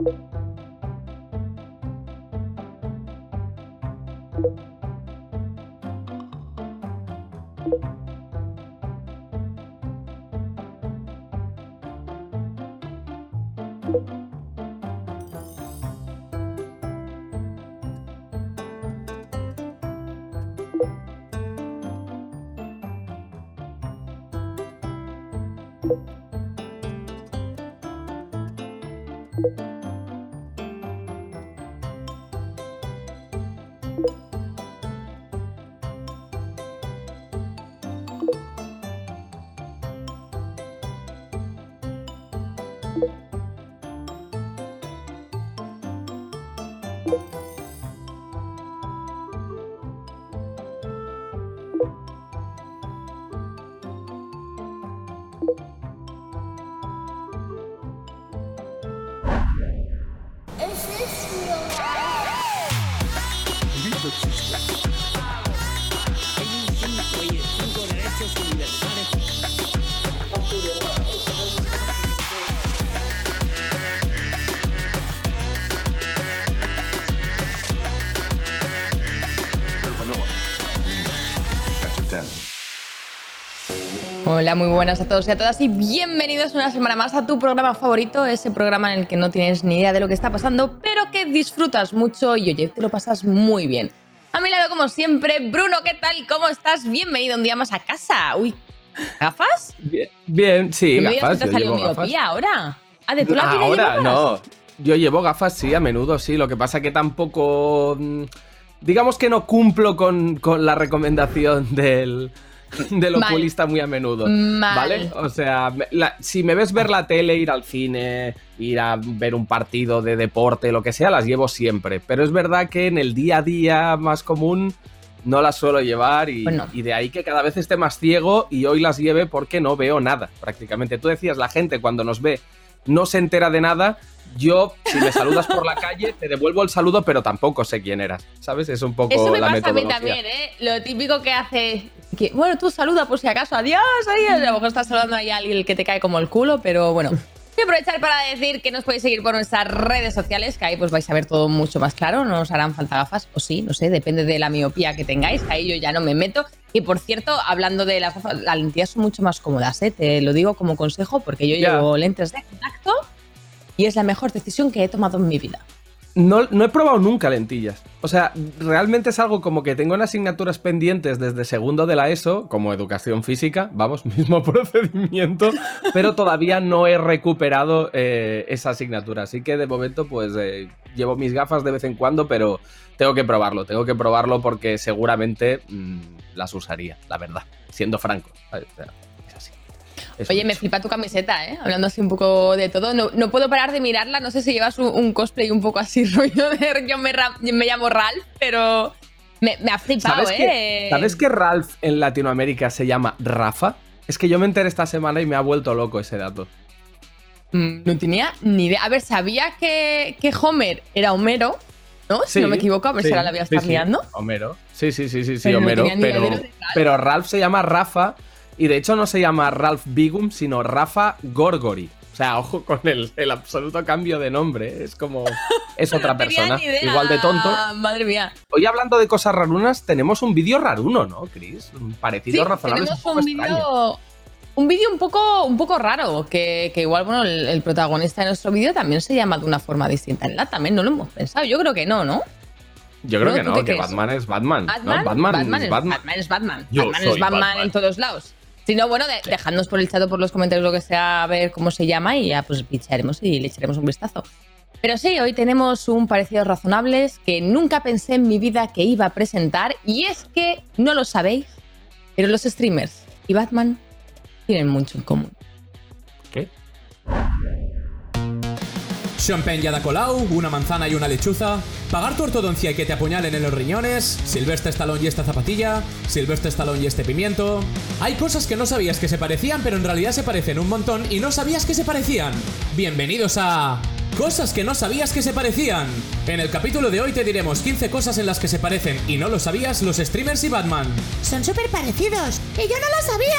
you Hola, muy buenas a todos y a todas y bienvenidos una semana más a tu programa favorito, ese programa en el que no tienes ni idea de lo que está pasando, pero que disfrutas mucho y oye, te lo pasas muy bien. A mi lado, como siempre, Bruno, ¿qué tal? ¿Cómo estás? Bienvenido un día más a casa. Uy, ¿gafas? Bien, bien sí, ¿Me gafas. te ha salido miopía ahora? Ah, de tú la tienes Ahora, llevas? no. Yo llevo gafas, sí, a menudo, sí. Lo que pasa que tampoco. mm, Digamos que no cumplo con, con la recomendación del, del Mal. oculista muy a menudo. Mal. ¿Vale? O sea, la- si me ves ver la tele, ir al cine, ir a ver un partido de deporte, lo que sea, las llevo siempre. Pero es verdad que en el día a día más común no las suelo llevar y, Bueno. y de ahí que cada vez esté más ciego y hoy las lleve porque no veo nada, prácticamente. Tú decías, la gente cuando nos ve no se entera de nada. Yo, si me saludas por la calle, te devuelvo el saludo, pero tampoco sé quién eras. ¿Sabes? Es un poco Eso me la pasa a mí metodología. también, ¿eh? Lo típico que hace. Que, bueno, tú saluda por si acaso, adiós, adiós. A lo mejor estás saludando ahí a alguien que te cae como el culo, pero bueno. Voy a aprovechar para decir que nos podéis seguir por nuestras redes sociales, que ahí pues vais a ver todo mucho más claro. No os harán falta gafas, o sí, no sé, depende de la miopía que tengáis, ahí yo ya no me meto. Y por cierto, hablando de las gafas, las lentillas son mucho más cómodas, ¿eh? Te lo digo como consejo, porque yo Ya. llevo lentes de contacto y es la mejor decisión que he tomado en mi vida. No, he probado nunca lentillas. O sea, realmente es algo como que tengo en asignaturas pendientes desde segundo de la ESO, como educación física, vamos, mismo procedimiento, pero todavía no he recuperado eh, esa asignatura. Así que de momento, pues eh, llevo mis gafas de vez en cuando, pero tengo que probarlo, tengo que probarlo porque seguramente mm, las usaría, la verdad, siendo franco. Oye, me flipa tu camiseta, ¿eh? Hablando así un poco de todo. No, no puedo parar de mirarla. No sé si llevas un, un cosplay un poco así, rollo de yo me, llamo Ralph, pero me, me ha flipado, ¿Sabes, ¿eh? que, ¿Sabes que Ralph en Latinoamérica se llama Rafa? Es que yo me enteré esta semana y me ha vuelto loco ese dato. Mm, No tenía ni idea. A ver, sabía que, que Homer era Homero, ¿no? Si no me equivoco, a ver si ahora la voy a estar sí. liando. Homero. Sí, sí, sí, sí, sí, Pero Homero. pero, pero Ralph se llama Rafa y de hecho no se llama Ralph Bigum, sino Rafa Gorgori. O sea, ojo con el, el absoluto cambio de nombre. Es como. Es otra No tenía persona. ni idea. Igual de tonto. Madre mía. Hoy hablando de cosas rarunas, tenemos un vídeo raruno, ¿no, Chris? Un parecido Sí, razonable. es tenemos un vídeo un vídeo un poco, un poco raro, que, que igual, bueno, el, el protagonista de nuestro vídeo también se llama de una forma distinta en la también no lo hemos pensado. Yo creo que no, ¿no? Yo creo ¿no? que ¿Tú no, que crees? Batman es Batman. ¿no? Batman, Batman, Batman es es Batman. Batman es Batman. Yo Batman es Batman, Batman. en todos lados. Si no, bueno, de- dejadnos por el chat o por los comentarios lo que sea, a ver cómo se llama y ya pues picharemos y le echaremos un vistazo. Pero sí, hoy tenemos un parecido razonables que nunca pensé en mi vida que iba a presentar y es que no lo sabéis, pero los streamers y Batman tienen mucho en común. ¿Qué? Champagne da colau, una manzana y una lechuza, pagar tu ortodoncia y que te apuñalen en los riñones, Silvestre Stallone y esta zapatilla, Silvestre Stallone y este pimiento. Hay cosas que no sabías que se parecían, pero en realidad se parecen un montón y no sabías que se parecían. Bienvenidos a Cosas que no sabías que se parecían. En el capítulo de hoy te diremos 15 cosas en las que se parecen y no lo sabías los streamers y Batman. Son súper parecidos. Y yo no lo sabía.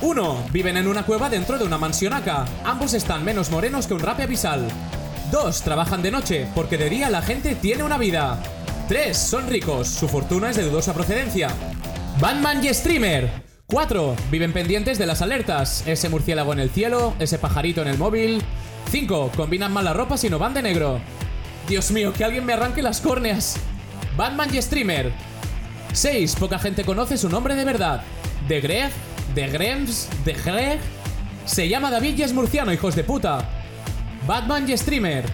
1. Viven en una cueva dentro de una mansionaca. Ambos están menos morenos que un rape abisal. 2. Trabajan de noche, porque de día la gente tiene una vida. 3. Son ricos, su fortuna es de dudosa procedencia. Batman y Streamer. 4. Viven pendientes de las alertas. Ese murciélago en el cielo, ese pajarito en el móvil. 5. Combinan mal la ropa si no van de negro. Dios mío, que alguien me arranque las córneas. Batman y Streamer. 6. Poca gente conoce su nombre de verdad. De Greg, de Grems, de Greg. Se llama David y es murciano, hijos de puta. Batman y Streamer.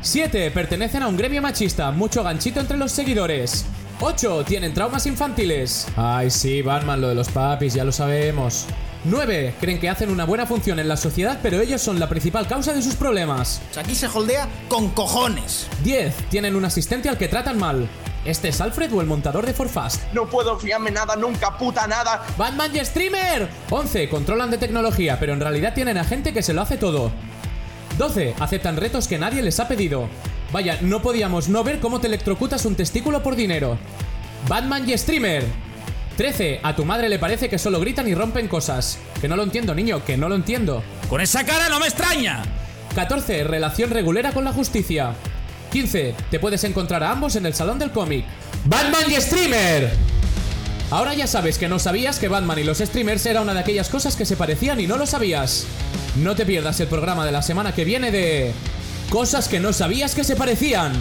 7. Pertenecen a un gremio machista, mucho ganchito entre los seguidores. 8. Tienen traumas infantiles. Ay, sí, Batman, lo de los papis, ya lo sabemos. 9. Creen que hacen una buena función en la sociedad, pero ellos son la principal causa de sus problemas. Aquí se holdea con cojones. 10. Tienen un asistente al que tratan mal. ¿Este es Alfred o el montador de Forfast? No puedo fiarme nada, nunca, puta nada. ¡Batman y Streamer! 11. Controlan de tecnología, pero en realidad tienen a gente que se lo hace todo. 12. Aceptan retos que nadie les ha pedido. Vaya, no podíamos no ver cómo te electrocutas un testículo por dinero. Batman y Streamer. 13. A tu madre le parece que solo gritan y rompen cosas. Que no lo entiendo, niño, que no lo entiendo. Con esa cara no me extraña. 14. Relación regulera con la justicia. 15. Te puedes encontrar a ambos en el salón del cómic. Batman y Streamer. Ahora ya sabes que no sabías que Batman y los streamers era una de aquellas cosas que se parecían y no lo sabías. No te pierdas el programa de la semana que viene de... Cosas que no sabías que se parecían.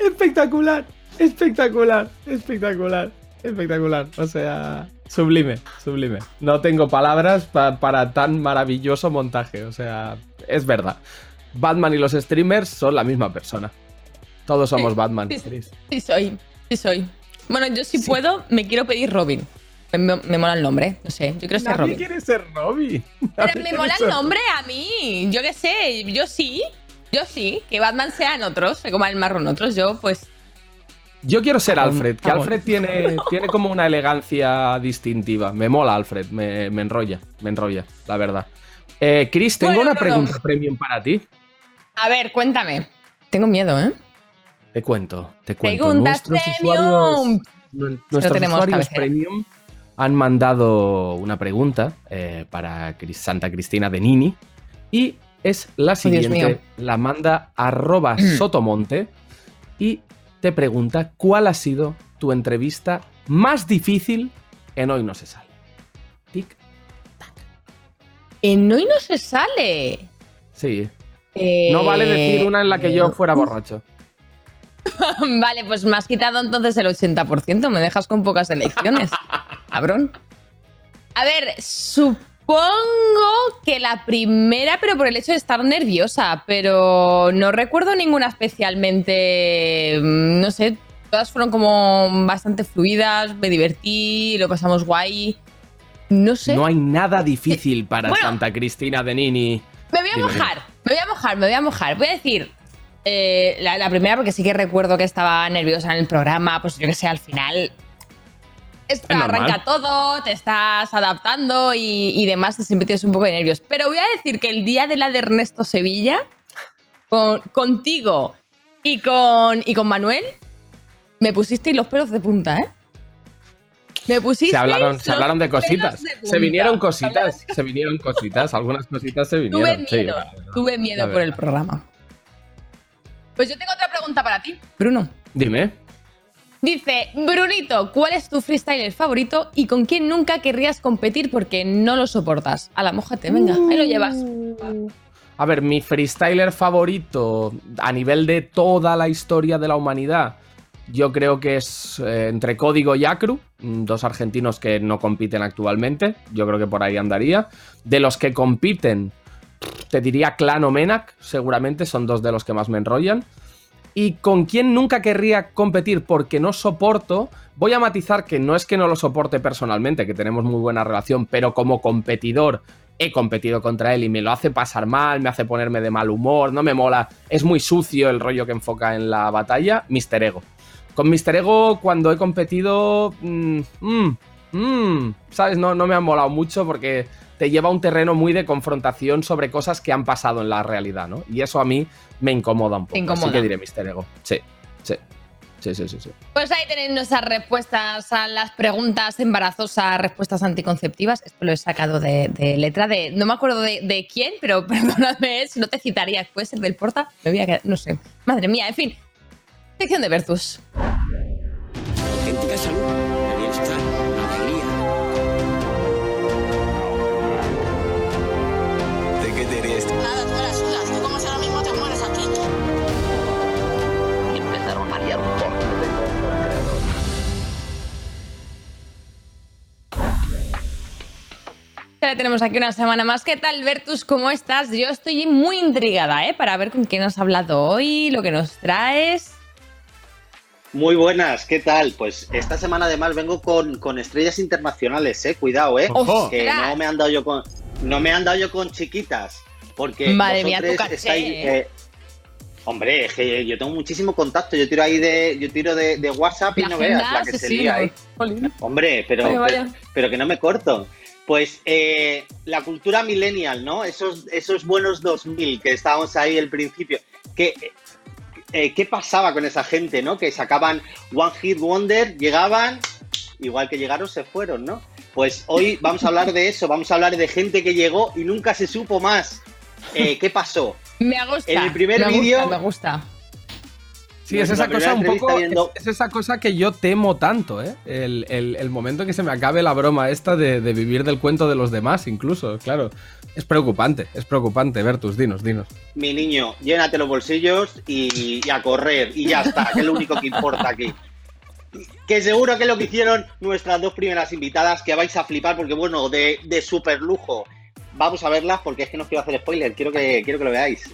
Espectacular, espectacular, espectacular, espectacular. O sea, sublime, sublime. No tengo palabras pa- para tan maravilloso montaje. O sea, es verdad. Batman y los streamers son la misma persona. Todos somos Batman. Sí, Chris. sí soy, sí soy. Bueno, yo si puedo, me quiero pedir Robin. Me, me mola el nombre, no sé, yo quiero ser Nadie Robin. quiere ser Robin. Pero me mola el nombre a mí. Yo qué sé, yo sí. Yo sí. Que Batman sea en otros, se coma el marrón otros. Yo, pues. Yo quiero ser Vamos, Alfred, que vamos. Alfred tiene, tiene como una elegancia distintiva. Me mola Alfred, me, me enrolla, me enrolla, la verdad. Eh, Chris, tengo Bueno, una pregunta premium para ti. A ver, cuéntame. Tengo miedo, ¿eh? Te cuento, te cuento. Preguntas Nuestros premium. usuarios, nu- nuestros tenemos usuarios premium han mandado una pregunta eh, para Santa Cristina de Nini y es la siguiente. la manda arroba sotomonte y te pregunta cuál ha sido tu entrevista más difícil en Hoy No Se Sale. Tic. En hoy no se sale. Sí. Eh, No vale decir una en la que yo fuera borracho. Vale, pues me has quitado entonces el 80%. Me dejas con pocas elecciones. Cabrón. A ver, supongo que la primera, pero por el hecho de estar nerviosa. Pero no recuerdo ninguna especialmente. mm, No sé, todas fueron como bastante fluidas. Me divertí, lo pasamos guay. No sé. No hay nada difícil para Bueno. Santa Cristina de Nini. Me voy a Dime. mojar, me voy a mojar, me voy a mojar. Voy a decir eh, la, la primera porque sí que recuerdo que estaba nerviosa en el programa, pues yo que sé, al final esto Es arranca todo, te estás adaptando y, y demás, te siempre tienes un poco de nervios. Pero voy a decir que el día de la de Ernesto Sevilla, con- contigo y con, y con Manuel, me pusisteis los pelos de punta, ¿eh? Me pusisteis Se hablaron, se hablaron de cositas. de se vinieron cositas. Se vinieron cositas. Algunas cositas se Tuve vinieron. sí, miedo, verdad. tuve miedo por el programa. Pues yo tengo otra pregunta para ti, Bruno. Dime. Dice, Brunito, ¿cuál es tu freestyler favorito y con quién nunca querrías competir porque no lo soportas? A la mojate, venga, ahí lo llevas. A ver, mi freestyler favorito a nivel de toda la historia de la humanidad, yo creo que es eh, entre Código y Acru, mm, dos argentinos que no compiten actualmente, yo creo que por ahí andaría. De los que compiten, te diría Clan o seguramente son dos de los que más me enrollan. Y con quien nunca querría competir porque no soporto, voy a matizar que no es que no lo soporte personalmente, que tenemos muy buena relación, pero como competidor he competido contra él y me lo hace pasar mal, me hace ponerme de mal humor, no me mola, es muy sucio el rollo que enfoca en la batalla, Mr. Ego. Con Mr. Ego cuando he competido, mm, mm, mm, ¿sabes? No, no me ha molado mucho porque te lleva a un terreno muy de confrontación sobre cosas que han pasado en la realidad, ¿no? Y eso a mí me incomoda un poco. Incomoda. Así que diré Mr. Ego. Sí, sí. Sí, sí, sí, sí. Pues ahí tenéis nuestras respuestas a las preguntas embarazosas, respuestas anticonceptivas. Esto lo he sacado de, de letra de. No me acuerdo de, de quién, pero perdóname si no te citaría. Puede ser del Porta. Me voy a quedar. No sé. Madre mía, en fin. Sección de Vertus. auténtica salud, Ya tenemos aquí una semana más. ¿Qué tal, Vertus? ¿Cómo estás? Yo estoy muy intrigada, ¿eh? Para ver con quién has hablado hoy, lo que nos traes. Muy buenas, ¿qué tal? Pues esta semana además vengo con, con estrellas internacionales, eh. Cuidado, eh. Ojo. Que no me han dado yo con. No me han dado yo con chiquitas. Porque Madre mía, tu caché, estáis, eh. eh, Hombre, es que yo tengo muchísimo contacto. Yo tiro ahí de, yo tiro de, de WhatsApp y no veas la que se asesino. lía ahí. Hombre, pero, pero que no me corto. Pues eh, la cultura millennial, ¿no? Esos, esos buenos 2000 que estábamos ahí al principio. ¿Qué, eh, ¿Qué pasaba con esa gente, no? Que sacaban One Hit Wonder, llegaban, igual que llegaron, se fueron, ¿no? Pues hoy vamos a hablar de eso, vamos a hablar de gente que llegó y nunca se supo más. Eh, ¿Qué pasó? Me gusta. En el primer vídeo- Me gusta. Sí, es esa cosa un poco. viendo- Es, es esa cosa que yo temo tanto, ¿eh? El, el- el momento en que se me acabe la broma esta de, de vivir del cuento de los demás, incluso, claro. Es preocupante, es preocupante. Bertus, dinos, dinos. Mi niño, llénate los bolsillos y, y a correr, y ya está, que es lo único que importa aquí. Que seguro que es lo que hicieron nuestras dos primeras invitadas, que vais a flipar, porque bueno, de, de super lujo. Vamos a verlas porque es que no quiero hacer spoiler, quiero que, quiero que lo veáis.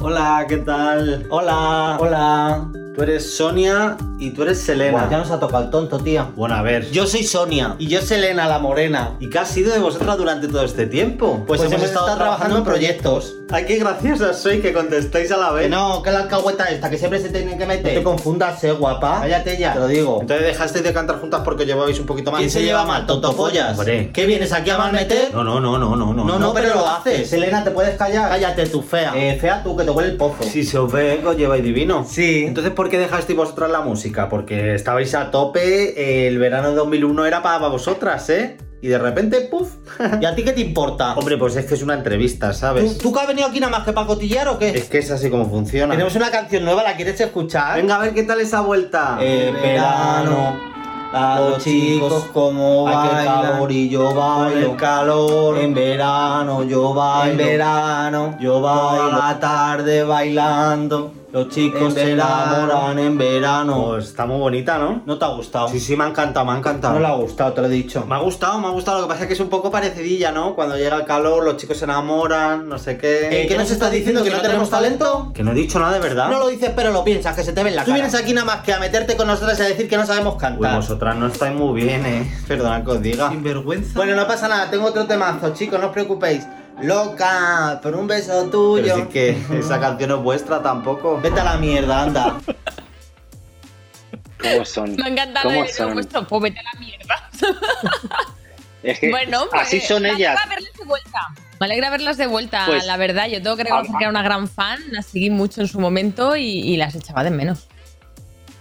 Hola, ¿qué tal? Hola, hola. Tú eres Sonia y tú eres Selena. Buah, ya nos ha tocado el tonto, tía. Bueno, a ver. Yo soy Sonia. Y yo Selena, la morena. ¿Y qué ha sido de vosotras durante todo este tiempo? Pues, hemos, estado, trabajando en proyectos. Ay, qué graciosas soy que contestáis a la vez. Que no, que la alcahueta esta, que siempre se tiene que meter. No te confundas, eh, guapa. Cállate ya. Te lo digo. Entonces dejasteis de cantar juntas porque llevabais un poquito más. ¿Quién se lleva mal, tontopollas? Hombre. ¿Qué vienes aquí a malmeter? No, no, no, no, no, no. No, no, pero lo haces. Selena, ¿te puedes callar? Cállate, tú fea. Eh, fea tú, que te huele el pozo. Si se os ve, os lleváis divino. Sí. Entonces, ¿por qué dejasteis vosotras la música? Porque estabais a tope, el verano de 2001 era para vosotras, ¿eh? Y de repente, ¡puf! ¿Y a ti qué te importa? Hombre, pues es que es una entrevista, ¿Tú, ¿sabes? tú que has venido aquí nada más que para cotillar o qué? Es que es así como funciona. Tenemos una canción nueva, ¿la quieres escuchar? Venga, a ver qué tal esa vuelta. Eh, verano, a los chicos como bailan. calor y yo bailo. el calor. En verano yo bailo. En verano, yo bailo. Toda la tarde bailando. Los chicos se enamoran en verano. Pues está muy bonita, ¿no? ¿No te ha gustado? Sí, sí, me ha encantado, me ha encantado. No le ha gustado, te lo he dicho. Me ha gustado, me ha gustado. Lo que pasa es que es un poco parecidilla, ¿no? Cuando llega el calor, los chicos se enamoran, no sé qué. Eh, ¿Qué nos estás diciendo? ¿Que no tenemos talento? Que no he dicho nada de verdad. No lo dices, pero lo piensas, que se te ve en la Tú cara. Tú vienes aquí nada más que a meterte con nosotras y a decir que no sabemos Uy, cantar. vosotras no estáis muy bien, eh. Perdona que os diga. Sinvergüenza. Bueno, no pasa nada, tengo otro temazo, chicos, no os preocupéis. Loca, por un beso tuyo. Pero si es que esa canción no es vuestra tampoco. Vete a la mierda, anda. ¿Cómo son? Me ha encantado ¿Cómo son? vuestro pues vete a la mierda. Es que bueno, pues, así son me ellas. alegra verlas de vuelta. Me alegra verlas de vuelta, Pues, la verdad. Yo tengo que reconocer que era una gran fan, las seguí mucho en su momento y, y las echaba de menos.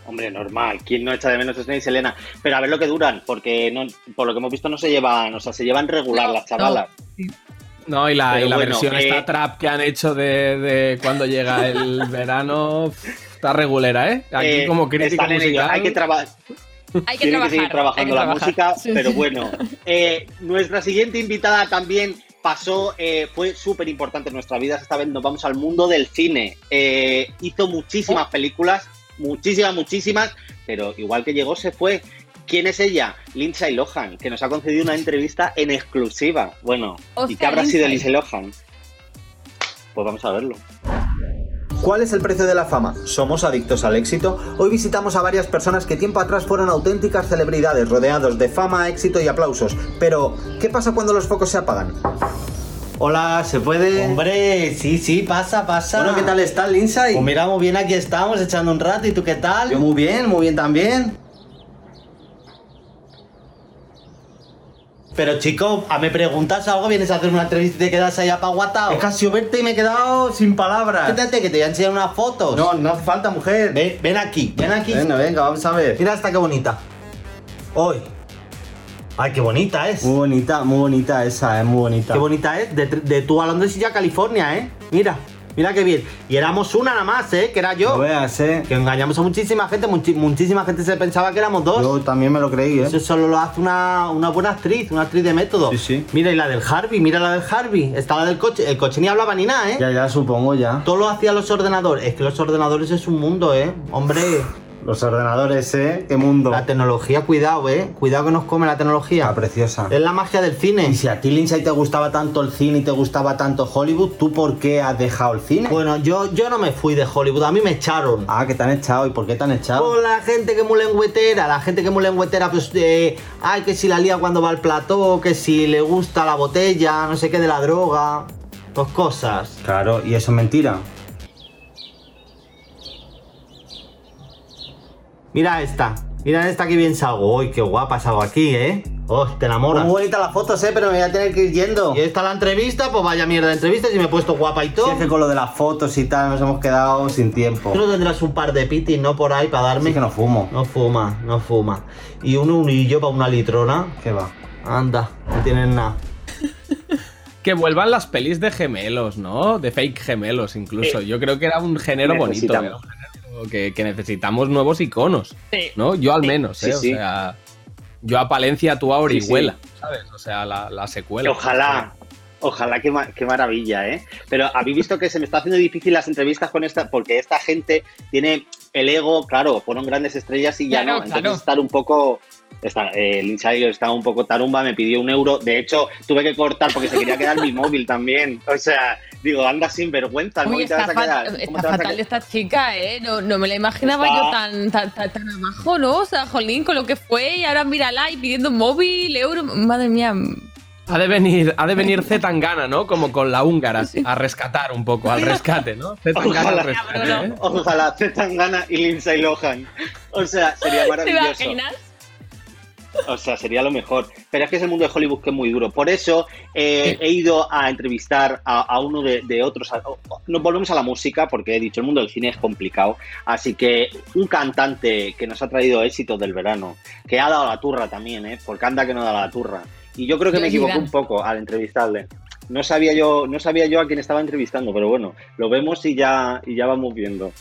Hombre, normal. ¿Quién no echa de menos a Sonia y Selena? Pero a ver lo que duran, porque no, por lo que hemos visto no se llevan, o sea, se llevan regular No, las chavalas. No, y la, y la bueno, versión eh, esta trap que han hecho de, de cuando llega el verano está regulera, ¿eh? Aquí Eh, como crítica musical. Hay que trabajar. Hay que Tiene trabajar. que seguir trabajando hay que la música, Sí, pero sí. bueno. Eh, nuestra siguiente invitada también pasó, eh, fue súper importante en nuestra vida. Esta vez nos vamos al mundo del cine. Eh, hizo muchísimas películas, muchísimas, muchísimas, pero igual que llegó, se fue. ¿Quién es ella? Lindsay Lohan, que nos ha concedido una entrevista en exclusiva. Bueno, ¿y qué habrá sido Lindsay. Lindsay Lohan? Pues vamos a verlo. ¿Cuál es el precio de la fama? ¿Somos adictos al éxito? Hoy visitamos a varias personas que tiempo atrás fueron auténticas celebridades, rodeados de fama, éxito y aplausos. Pero, ¿qué pasa cuando los focos se apagan? Hola, ¿se puede? Hombre, sí, sí, pasa, pasa. Bueno, ¿qué tal está Lindsay? Pues mira, muy bien, aquí estamos echando un rato. ¿Y tú qué tal? Yo muy bien, muy bien también. Pero chico, a me preguntas algo, vienes a hacer una entrevista y te quedas ahí apaguatado. Es casi verte y me he quedado sin palabras. Quédate que te voy a enseñar unas fotos. No, no hace falta, mujer. Ven, ven aquí, ven aquí. Venga, venga, vamos a ver. Mira esta qué bonita. Hoy. Ay, qué bonita es. Muy bonita, muy bonita esa, es muy bonita. Qué bonita es. De, de tu a Londres y ya California, ¿eh? Mira, mira qué bien. Y éramos una nada más, ¿eh? Que era yo. No veas, eh. Que engañamos a muchísima gente. muchi- muchísima gente se pensaba que éramos dos. Yo también me lo creí, eh. Eso solo lo hace una, una buena actriz, una actriz de método. Sí, sí. Mira, y la del Harvey, mira la del Harvey. Está la del coche. El coche ni hablaba ni nada, ¿eh? Ya, ya, supongo, ya. Todo lo hacían los ordenadores. Es que los ordenadores es un mundo, ¿eh? Hombre, Los ordenadores, eh. Qué mundo. la tecnología, cuidado, ¿eh? Cuidado que nos come la tecnología. Ah, preciosa. Es la magia del cine. Y si a ti, Lindsay, te gustaba tanto el cine y te gustaba tanto Hollywood, ¿tú por qué has dejado el cine? Bueno, yo, yo no me fui de Hollywood, a mí me echaron. Ah, que te han echado. ¿Y por qué te han echado? Por la gente que muy lengüetera, la gente que muy lengüetera, pues, eh, ay, que si la lía cuando va al plató, que si le gusta la botella, no sé qué de la droga, pues cosas. Claro, y eso es mentira. Mira esta, mira esta que bien salgo. Uy, qué guapa salgo aquí, ¿eh? Oh, te enamoras. Muy bonitas las fotos, eh, pero me voy a tener que ir yendo. Y esta la entrevista, pues vaya mierda de entrevista, si me he puesto guapa y todo. Si es que con lo de las fotos y tal nos hemos quedado sin tiempo. Tú no tendrás un par de pitis, ¿no? Por ahí para darme. Sí que no fumo. No fuma, no fuma. Y un unillo para una litrona. ¿Qué va? Anda, no tienes nada. Que vuelvan las pelis de gemelos, ¿no? De fake gemelos, incluso. Yo creo que era un género bonito. Era un género que, que necesitamos nuevos iconos. Sí. ¿No? Yo al menos, Sí, ¿eh? sí. O sea. Yo a Palencia, tú a Sí, Orihuela, ¿sabes? O sea, la, la secuela. Ojalá, ojalá, qué, ma- qué maravilla, ¿eh? Pero habéis visto que se me está haciendo difícil las entrevistas con esta, porque esta gente tiene el ego, claro, fueron grandes estrellas y ya Claro, no. Entonces claro. estar un poco. Está, eh, Lindsay estaba un poco tarumba, me pidió un euro. De hecho, tuve que cortar porque se quería quedar mi móvil también. O sea, digo, anda sin vergüenza, el Uy, móvil te vas a quedar. ¿Cómo está te fatal quedar? esta chica, ¿eh? No, no me la imaginaba Está- yo tan, tan, tan, tan abajo, ¿no? O sea, jolín, con lo que fue y ahora mírala y pidiendo móvil, euro. Madre mía. Ha de venir, ha de venir Z Tangana, ¿no? Como con la húngara, a rescatar un poco, al rescate, ¿no? Z Tangana al Ojalá. rescate, ¿eh? Ojalá Zetangana y Lindsay Lohan. O sea, sería ¿Te maravilloso. imaginas? O sea, sería lo mejor. Pero es que es el mundo de Hollywood que es muy duro. Por eso eh, he ido a entrevistar a, a uno de, de otros. a- Nos volvemos a la música porque he dicho, el mundo del cine es complicado. Así que un cantante que nos ha traído éxitos del verano, que ha dado la turra también, ¿eh? porque anda que no da la turra. Y yo creo que me equivoqué un poco al entrevistarle. No sabía yo, no sabía yo a quién estaba entrevistando, pero bueno, lo vemos y ya, y ya vamos viendo.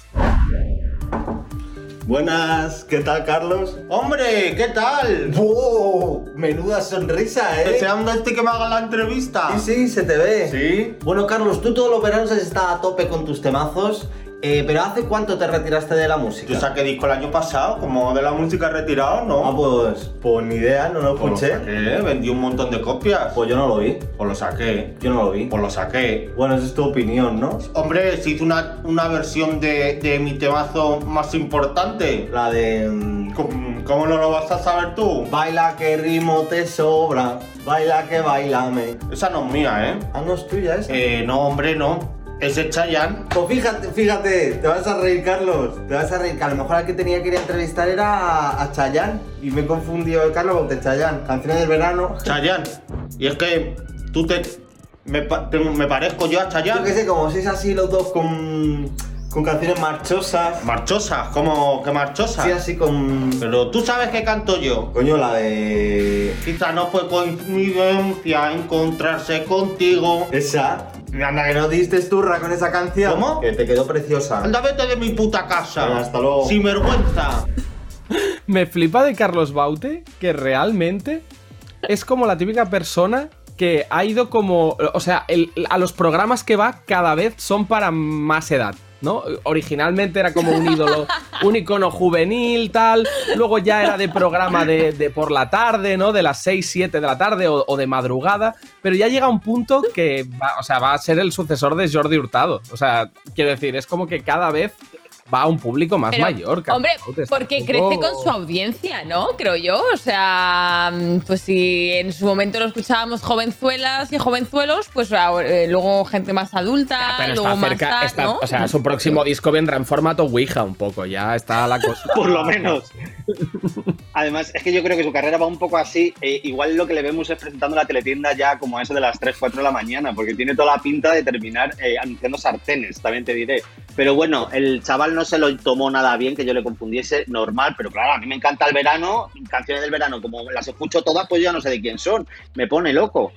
Buenas, ¿qué tal, Carlos? ¡Hombre! ¿Qué tal? ¡Wow! Menuda sonrisa, ¿eh? ¿Deseando este que me haga la entrevista? Sí, sí, se te ve. ¿Sí? Bueno, Carlos, tú todos los veranos has estado a tope con tus temazos, eh, pero ¿hace cuánto te retiraste de la música? Yo saqué disco el año pasado, como de la música retirado, ¿no? Ah, pues, pues ni idea, no lo Pues lo escuché. saqué, vendí un montón de copias. Pues yo no lo vi, Pues lo saqué. yo no lo vi. Pues lo saqué. Bueno, esa es tu opinión, ¿no? Hombre, se hizo una, una versión de, de mi temazo más importante. La de... mm, ¿Cómo, cómo no lo vas a saber tú? Baila que ritmo te sobra, baila que bailame. Esa no es mía, ¿eh? Ah, no es tuya esa. Eh, no, hombre, no. Ese es Chayanne. Pues fíjate, fíjate, te vas a reír, Carlos. Te vas a reír, que a lo mejor al que tenía que ir a entrevistar era a, a Chayanne. Y me he confundido el Carlos con de Chayanne. Canciones del verano. Chayanne. Y es que tú te... Me, pa- te- me parezco yo a Yo Chayanne. qué sé, como sois así los dos con, con canciones marchosas. Marchosas, como que marchosas. Sí, así con... Pero tú sabes que canto yo. Coño, la de... Quizá no fue coincidencia encontrarse contigo. Esa. Anda, que no diste turra con esa canción. ¿Cómo? Que te quedó preciosa. Anda, vete de mi puta casa. Hasta luego. Sin vergüenza. Me flipa de Carlos Baute que realmente es como la típica persona que ha ido como. O sea, el- a los programas que va cada vez son para más edad. ¿No? Originalmente era como un ídolo, un icono juvenil, tal. Luego ya era de programa de, por la tarde, ¿no? De las 6, 7 de la tarde o, o de madrugada. Pero ya llega un punto que va, o sea, va a ser el sucesor de Jordi Hurtado. O sea, quiero decir, es como que cada vez va a un público más Pero, mayor. Hombre, porque crece con su audiencia, ¿no? Creo yo. O sea, pues si en su momento lo escuchábamos jovenzuelas y jovenzuelos, pues ahora, eh, luego gente más adulta, Pero luego está más cerca, tal, está- ¿no? o sea, su próximo disco vendrá en formato Ouija un poco, ya está la cosa. Por lo menos. Además, es que yo creo que su carrera va un poco así. eh, igual lo que le vemos es presentando la teletienda ya como a eso de las 3, 4 de la mañana, porque tiene toda la pinta de terminar eh, anunciando sartenes, también te diré. Pero bueno, el chaval no se lo tomó nada bien, que yo le confundiese normal, pero claro, a mí me encanta el verano, canciones del verano, como las escucho todas, pues yo ya no sé de quién son. Me pone loco.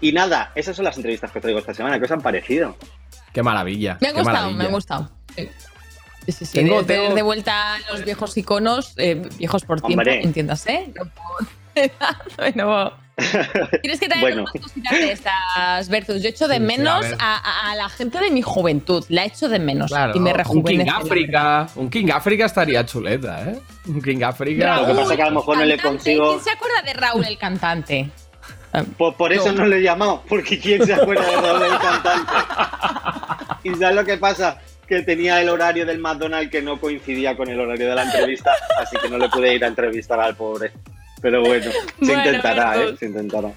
Y nada, esas son las entrevistas que os traigo esta semana. ¿Qué os han parecido? Qué maravilla. Me ha qué gustado, maravilla. me ha gustado. Sí, sí, sí. sí. Tengo- de, tengo- de vuelta a los viejos iconos, eh, viejos por tiempo, Hombre. entiéndase. No no. Tienes que traer Bueno. más cositas de estas Vertus. Yo echo de Sí, menos a, a- a la gente de mi juventud. La echo de menos. Claro, y me un King. África. Un King África estaría chuleta, ¿eh? Un King África. Lo que pasa es que a lo mejor no le consigo. ¿Quién se acuerda de Raúl el cantante? Por, por eso no le he llamado, porque quién se acuerda de Raúl el cantante. Y sabes lo que pasa, que tenía el horario del McDonald's que no coincidía con el horario de la entrevista, así que no le pude ir a entrevistar al pobre. Pero bueno, se Bueno, intentará, ¿eh? Se intentará.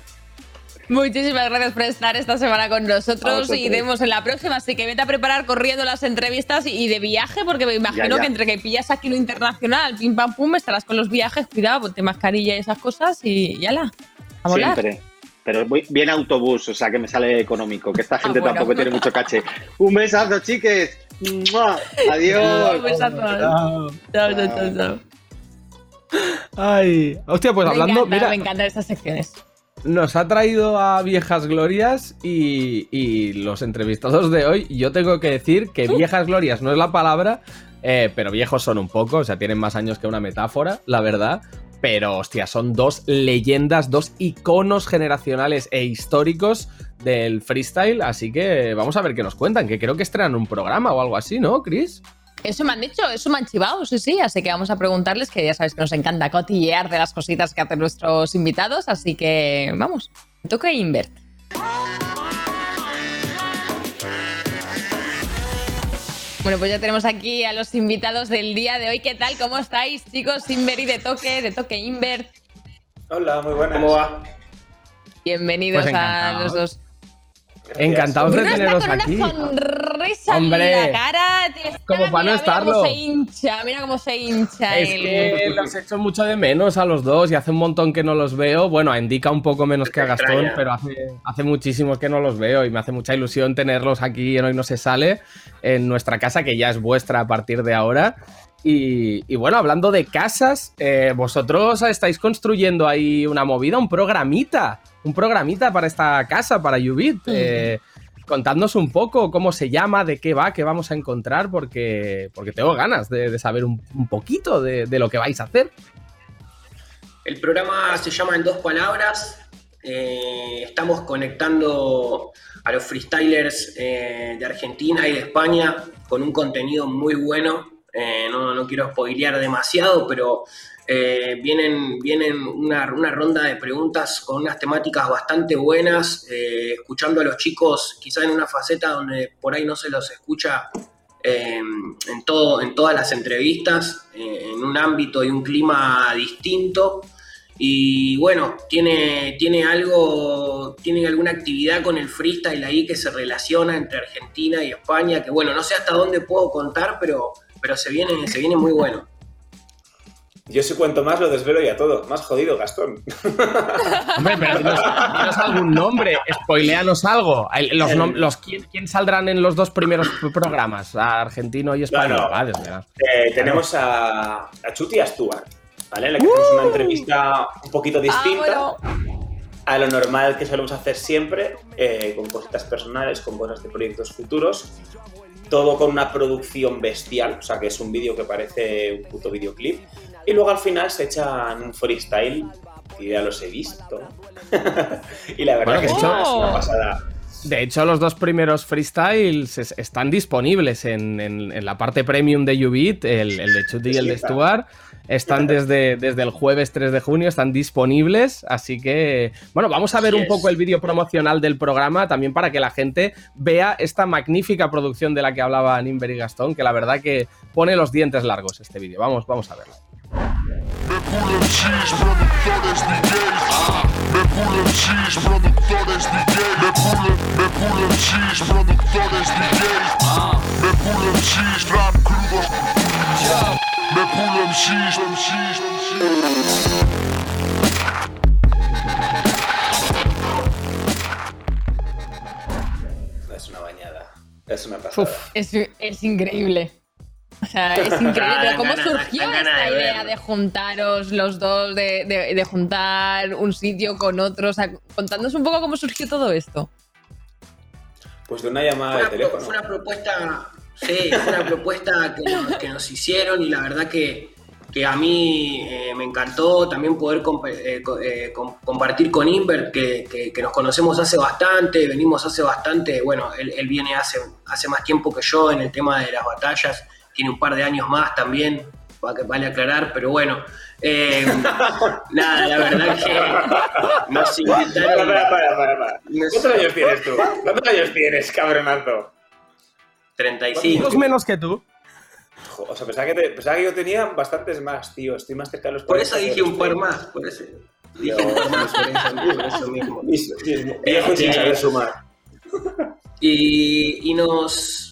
Muchísimas gracias por estar esta semana con nosotros y vemos en la próxima. Así que vete a preparar corriendo las entrevistas y, y de viaje, porque me imagino Ya, ya. que entre que pillas aquí lo internacional, pim pam pum, estarás con los viajes, cuidado, ponte mascarilla y esas cosas y ya la. A volar. Siempre. Pero voy bien autobús, o sea que me sale económico, que esta gente Ah, bueno. tampoco tiene mucho caché. Un besazo, chiques. ¡Mua! Adiós. Un besazo. Chao, chao, chao, chao. Ay. Hostia, pues me hablando, encanta, mira, me encantan estas secciones. nos ha traído a Viejas Glorias y, y los entrevistados de hoy. Yo tengo que decir que Viejas Glorias no es la palabra, eh, pero viejos son un poco, o sea, tienen más años que una metáfora, la verdad. Pero, hostia, son dos leyendas, dos iconos generacionales e históricos del freestyle. Así que vamos a ver qué nos cuentan, que creo que estrenan un programa o algo así, ¿no, Chris? Eso me han dicho, eso me han chivado, sí, sí. Así que vamos a preguntarles, que ya sabéis que nos encanta cotillear de las cositas que hacen nuestros invitados. Así que vamos, toca Invert. Bueno, pues ya tenemos aquí a los invitados del día de hoy. ¿Qué tal? ¿Cómo estáis, chicos? Invert y de toque, de toque Invert. Hola, muy buenas. ¿Cómo va? Bienvenidos Pues a los dos. Encantados de teneros con aquí. una sonrisa Hombre, en la cara. tío, como para no mira, estarlo. Mira cómo se hincha, mira cómo se hincha. Es el- que los echo mucho de menos a los dos y hace un montón que no los veo. Bueno, a Indica un poco menos que a Gastón, pero hace, hace muchísimos que no los veo y me hace mucha ilusión tenerlos aquí en Hoy No Se Sale, en nuestra casa, que ya es vuestra a partir de ahora. Y, y bueno, hablando de casas, eh, vosotros estáis construyendo ahí una movida, un programita, un programita para esta casa, para Ubit. Eh, contadnos un poco cómo se llama, de qué va, qué vamos a encontrar, porque, porque tengo ganas de, de saber un, un poquito de, de lo que vais a hacer. El programa se llama En dos palabras. Eh, estamos conectando a los freestylers eh, de Argentina y de España con un contenido muy bueno. Eh, no, no quiero spoilear demasiado, pero eh, vienen, vienen una, una ronda de preguntas con unas temáticas bastante buenas, eh, escuchando a los chicos quizá en una faceta donde por ahí no se los escucha en, todo, en todas las entrevistas, en un ámbito y un clima distinto. Y bueno, tiene, tiene algo, tiene alguna actividad con el freestyle ahí que se relaciona entre Argentina y España, que bueno, no sé hasta dónde puedo contar, pero, pero se, viene, se viene muy bueno. Yo si cuento más lo desvelo ya todo. Más jodido, Gastón. Hombre, pero dinos, dinos algún nombre, spoileanos algo. Los, nom- los, ¿quién, quién saldrán en los dos primeros programas? Argentino y español. Bueno, Ah, desde- Eh, tenemos a, a Chuti y a Stuart, ¿vale? En la que hacemos una entrevista un poquito distinta Ah, a lo normal que solemos hacer siempre, eh, con cositas personales, con cosas de proyectos futuros. Todo con una producción bestial, o sea que es un vídeo que parece un puto videoclip. Y luego al final se echan un freestyle, que ya los he visto. y la verdad Bueno, que es hecho- una, es una pasada. De hecho, los dos primeros freestyles es- están disponibles en, en- en la parte premium de Ubit, el, el de Chuti y el de. Stuart. Están desde, desde el jueves 3 de junio, están disponibles. Así que, bueno, vamos a ver un poco el vídeo promocional del programa también para que la gente vea esta magnífica producción de la que hablaba Nimber y Gastón, que la verdad que pone los dientes largos este vídeo. Vamos, vamos a verlo. Me pulen cheese, productores DJ. Me pulen, me pulen cheese, productores DJ. Me pulen cheese, rap crudos. Me. Es una bañada. Es una pasada. Es, es increíble. O sea, es increíble. Pero ¿cómo surgió esta de idea de juntaros los dos, de, de- de juntar un sitio con otro? O sea, contándonos un poco cómo surgió todo esto. Pues de una llamada Fue de teléfono. fue una propuesta, sí, fue una propuesta que nos, que nos hicieron y la verdad que, que a mí eh, me encantó también poder eh, eh, com- compartir con Invert, que, que- que nos conocemos hace bastante, venimos hace bastante, bueno, él, él viene hace, hace más tiempo que yo en el tema de las batallas, tiene un par de años más también, vale aclarar, pero bueno. eh, nada, la verdad que nos invitaron. Para, para, para, para. ¿Cuántos años tienes tú? ¿Cuántos años tienes, cabronazo? 35. Dos menos que tú. O sea, pensaba que, te- pensaba que yo tenía bastantes más, tío. Estoy más cerca de los Por 40 eso dije que un par más, por eso. Dije un par más, por eso, por eso mismo. Mismo, mismo. Viejo sin Este, saber sumar. Y, y nos,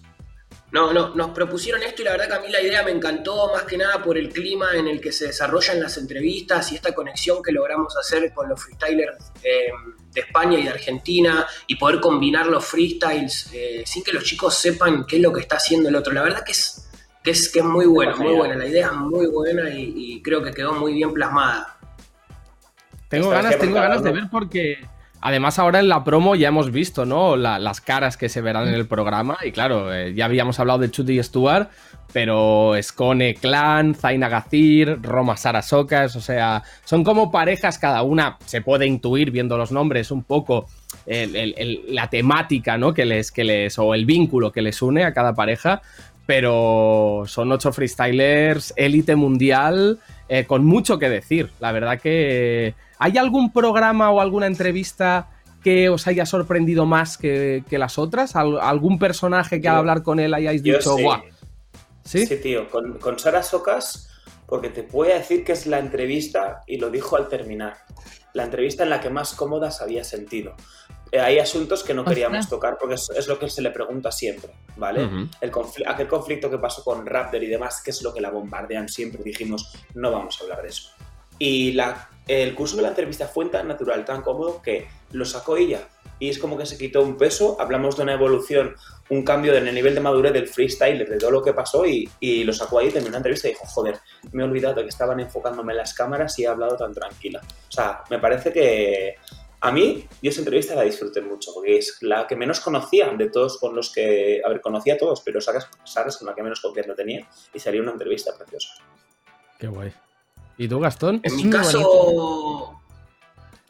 no, no, nos propusieron esto y la verdad que a mí la idea me encantó más que nada por el clima en el que se desarrollan las entrevistas y esta conexión que logramos hacer con los freestylers eh, de España y de Argentina y poder combinar los freestyles eh, sin que los chicos sepan qué es lo que está haciendo el otro. La verdad que es, que es, que es muy bueno, muy buena. La idea es muy buena y, y creo que quedó muy bien plasmada. Tengo ganas, tengo ganas de ver porque además ahora en la promo ya hemos visto, ¿no? La- las caras que se verán en el programa y claro, eh, ya habíamos hablado de Chuti y Stuart, pero Skone Clan, Zaina Gazir, Roma Sarasocas, o sea, son como parejas cada una, se puede intuir viendo los nombres un poco la temática, ¿no? Que les, que les, o el vínculo que les une a cada pareja, pero son ocho freestylers, élite mundial, eh, con mucho que decir. La verdad que... ¿Hay algún programa o alguna entrevista que os haya sorprendido más que, que las otras? ¿Al- ¿Algún personaje que al hablar con él hayáis dicho, sí. guau? ¿Sí? Sí, tío, con, con Sara Socas, porque te voy a decir que es la entrevista, y lo dijo al terminar, la entrevista en la que más cómoda se había sentido. Eh, hay asuntos que no Ostras. queríamos tocar porque es, es lo que se le pregunta siempre, ¿vale? Ujú. El aquel conflicto que pasó con Raptor y demás, que es lo que la bombardean siempre, dijimos, no vamos a hablar de eso. Y la, el curso de la entrevista fue tan natural, tan cómodo, que lo sacó ella. Y es como que se quitó un peso, hablamos de una evolución, un cambio en el nivel de madurez del freestyler, de todo lo que pasó, y, y lo sacó ahí, terminó la entrevista y dijo, joder, me he olvidado de que estaban enfocándome las cámaras y he hablado tan tranquila. O sea, me parece que a mí, yo esa entrevista la disfruté mucho, porque es la que menos conocía de todos con los que, a ver, conocía a todos, pero Sara Sara es con la que menos confianza tenía, y sería una entrevista preciosa. Qué guay. ¿Y tú, Gastón? En mi caso,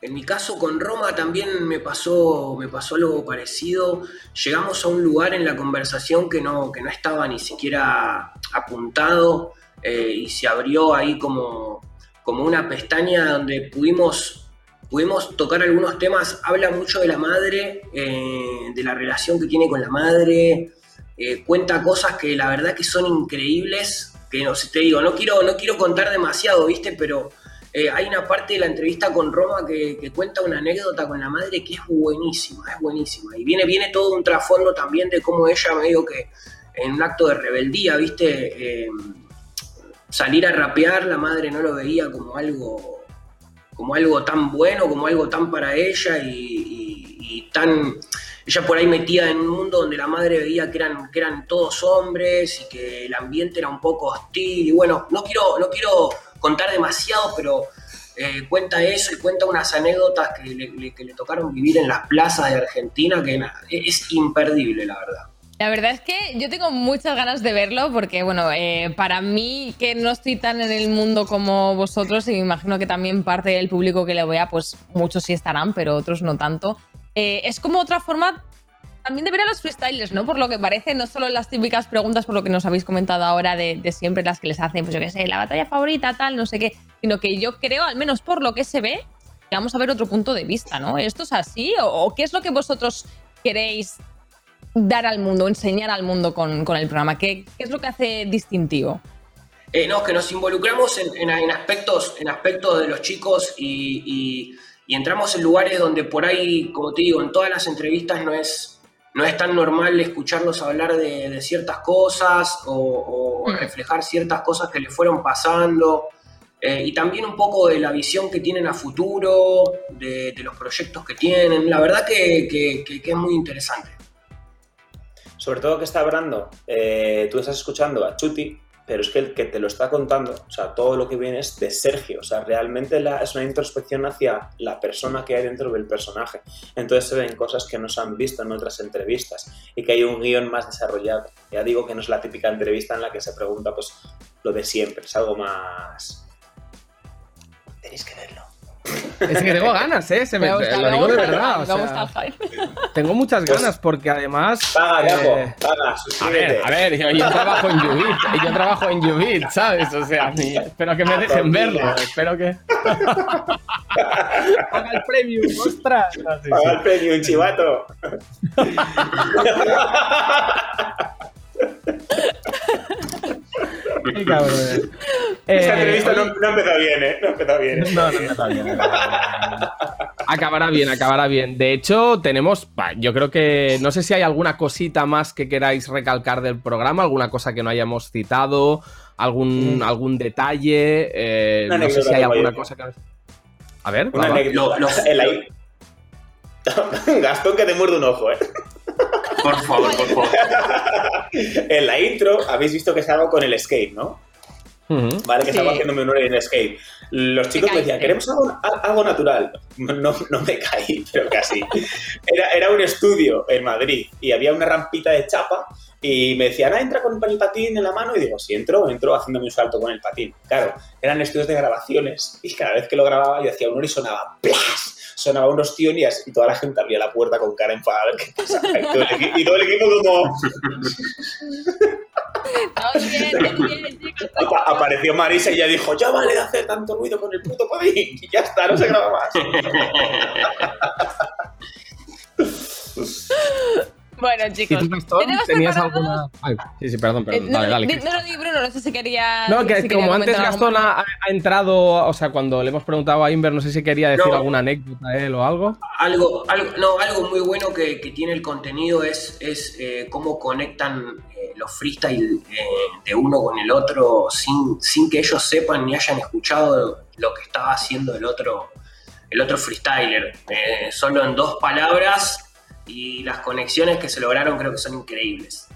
en mi caso con Roma también me pasó, me pasó algo parecido. Llegamos a un lugar en la conversación que no, que no estaba ni siquiera apuntado eh, y se abrió ahí como, como una pestaña donde pudimos, pudimos tocar algunos temas. Habla mucho de la madre, eh, de la relación que tiene con la madre. eh, cuenta cosas que la verdad que son increíbles. Que no sé, te digo, no quiero, no quiero contar demasiado, ¿viste? Pero eh, hay una parte de la entrevista con Roma que, cuenta una anécdota con la madre que es buenísima, es buenísima. Y viene, viene todo un trasfondo también de cómo ella medio que en un acto de rebeldía, ¿viste? Salir a rapear, la madre no lo veía como algo, como algo tan bueno, como algo tan para ella y, tan... Ella por ahí metida en un mundo donde la madre veía que eran, que eran todos hombres y que el ambiente era un poco hostil. Y bueno, no quiero, no quiero contar demasiado, pero eh, cuenta eso y cuenta unas anécdotas que le, le- que le tocaron vivir en las plazas de Argentina, que es imperdible, la verdad. La verdad es que yo tengo muchas ganas de verlo porque, bueno, eh, para mí que no estoy tan en el mundo como vosotros y me imagino que también parte del público que lo vea, pues muchos sí estarán, pero otros no tanto. eh, es como otra forma también de ver a los freestylers, ¿no? Por lo que parece, no solo las típicas preguntas, por lo que nos habéis comentado ahora de, de siempre, las que les hacen, pues yo qué sé, la batalla favorita, tal, no sé qué, sino que yo creo, al menos por lo que se ve, que vamos a ver otro punto de vista, ¿no? ¿Esto es así? ¿O, o qué es lo que vosotros queréis dar al mundo, enseñar al mundo con, con el programa? ¿Qué, ¿Qué es lo que hace distintivo? Eh, no, que nos involucramos en, en- en aspectos, en aspectos de los chicos y, y- y entramos en lugares donde por ahí, como te digo, en todas las entrevistas no es, no es tan normal escucharlos hablar de, de ciertas cosas o, o reflejar ciertas cosas que le fueron pasando. Eh, y también un poco de la visión que tienen a futuro, de, de los proyectos que tienen. La verdad que, que- que- que es muy interesante. Sobre todo que está hablando, eh, tú estás escuchando a Chuti, pero es que el que te lo está contando, o sea, todo lo que viene es de Sergio, o sea, realmente es una introspección hacia la persona que hay dentro del personaje. Entonces se ven cosas que no se han visto en otras entrevistas y que hay un guion más desarrollado. Ya digo que no es la típica entrevista en la que se pregunta pues lo de siempre, es algo más... Tenéis que verlo. Es que tengo ganas, ¿eh? Se me, Me gusta, lo me digo de gusta el verdad. o me gusta sea, tengo muchas Pues- ganas porque además. Paga, eh, paga, A ver, a ver, yo, yo trabajo en Ubit, yo trabajo en Ubit, ¿sabes? O sea, espero que me dejen verlo, espero que... Paga el premium, ostras. Paga sí. el premio, chivato. Qué. Esta Eh, entrevista no, ha empezado bien, ¿eh? No ha empezado bien. No, no, no está bien. Acabará bien, acabará bien. De hecho, tenemos, bah, yo creo que, no sé si hay alguna cosita más que queráis recalcar del programa, alguna cosa que no hayamos citado, algún, algún detalle, eh, no sé si hay alguna cosa que... A ver, Una va, va. anécdota. Gastón que te muerde un ojo, ¿eh? Por favor, por favor. En la intro habéis visto que salgo con el escape, ¿no? Vale, que Sí. estaba haciéndome un en escape. Los chicos me decían, queremos algo, al- algo natural. No, no me caí, pero casi. Era, era un estudio en Madrid y había una rampita de chapa y me decían, ah, entra con el patín en la mano. Y digo, sí, entro, entro haciéndome un salto con el patín. Claro, eran estudios de grabaciones y cada vez que lo grababa yo hacía un y sonaba ¡plas! Sonaba unos tionías y toda la gente abría la puerta con cara enfadada a ver qué pasaba. Y todo el, equi- y todo el equipo como... Estamos bien, bien, bien, chicos. Apa- apareció Marisa y ya dijo, ya vale de hacer tanto ruido con el puto patín. Y ya está, no se graba más. Bueno, ¿Y chicos. tú, tenías alguna...? Ay, sí, sí, perdón, Eh, perdón. no, Dale, dale. no, Bruno, no sé si quería. No, que si como antes Gastón ha, ha entrado, o sea, cuando le hemos preguntado a Inver, no sé si quería decir No. alguna anécdota a él o algo. Algo, algo, no, algo muy bueno que, que tiene el contenido es, es eh, cómo conectan eh, los freestyle eh, de uno con el otro sin, sin que ellos sepan ni hayan escuchado lo que estaba haciendo el otro, el otro freestyler. Eh, solo en dos palabras y las conexiones que se lograron creo que son increíbles.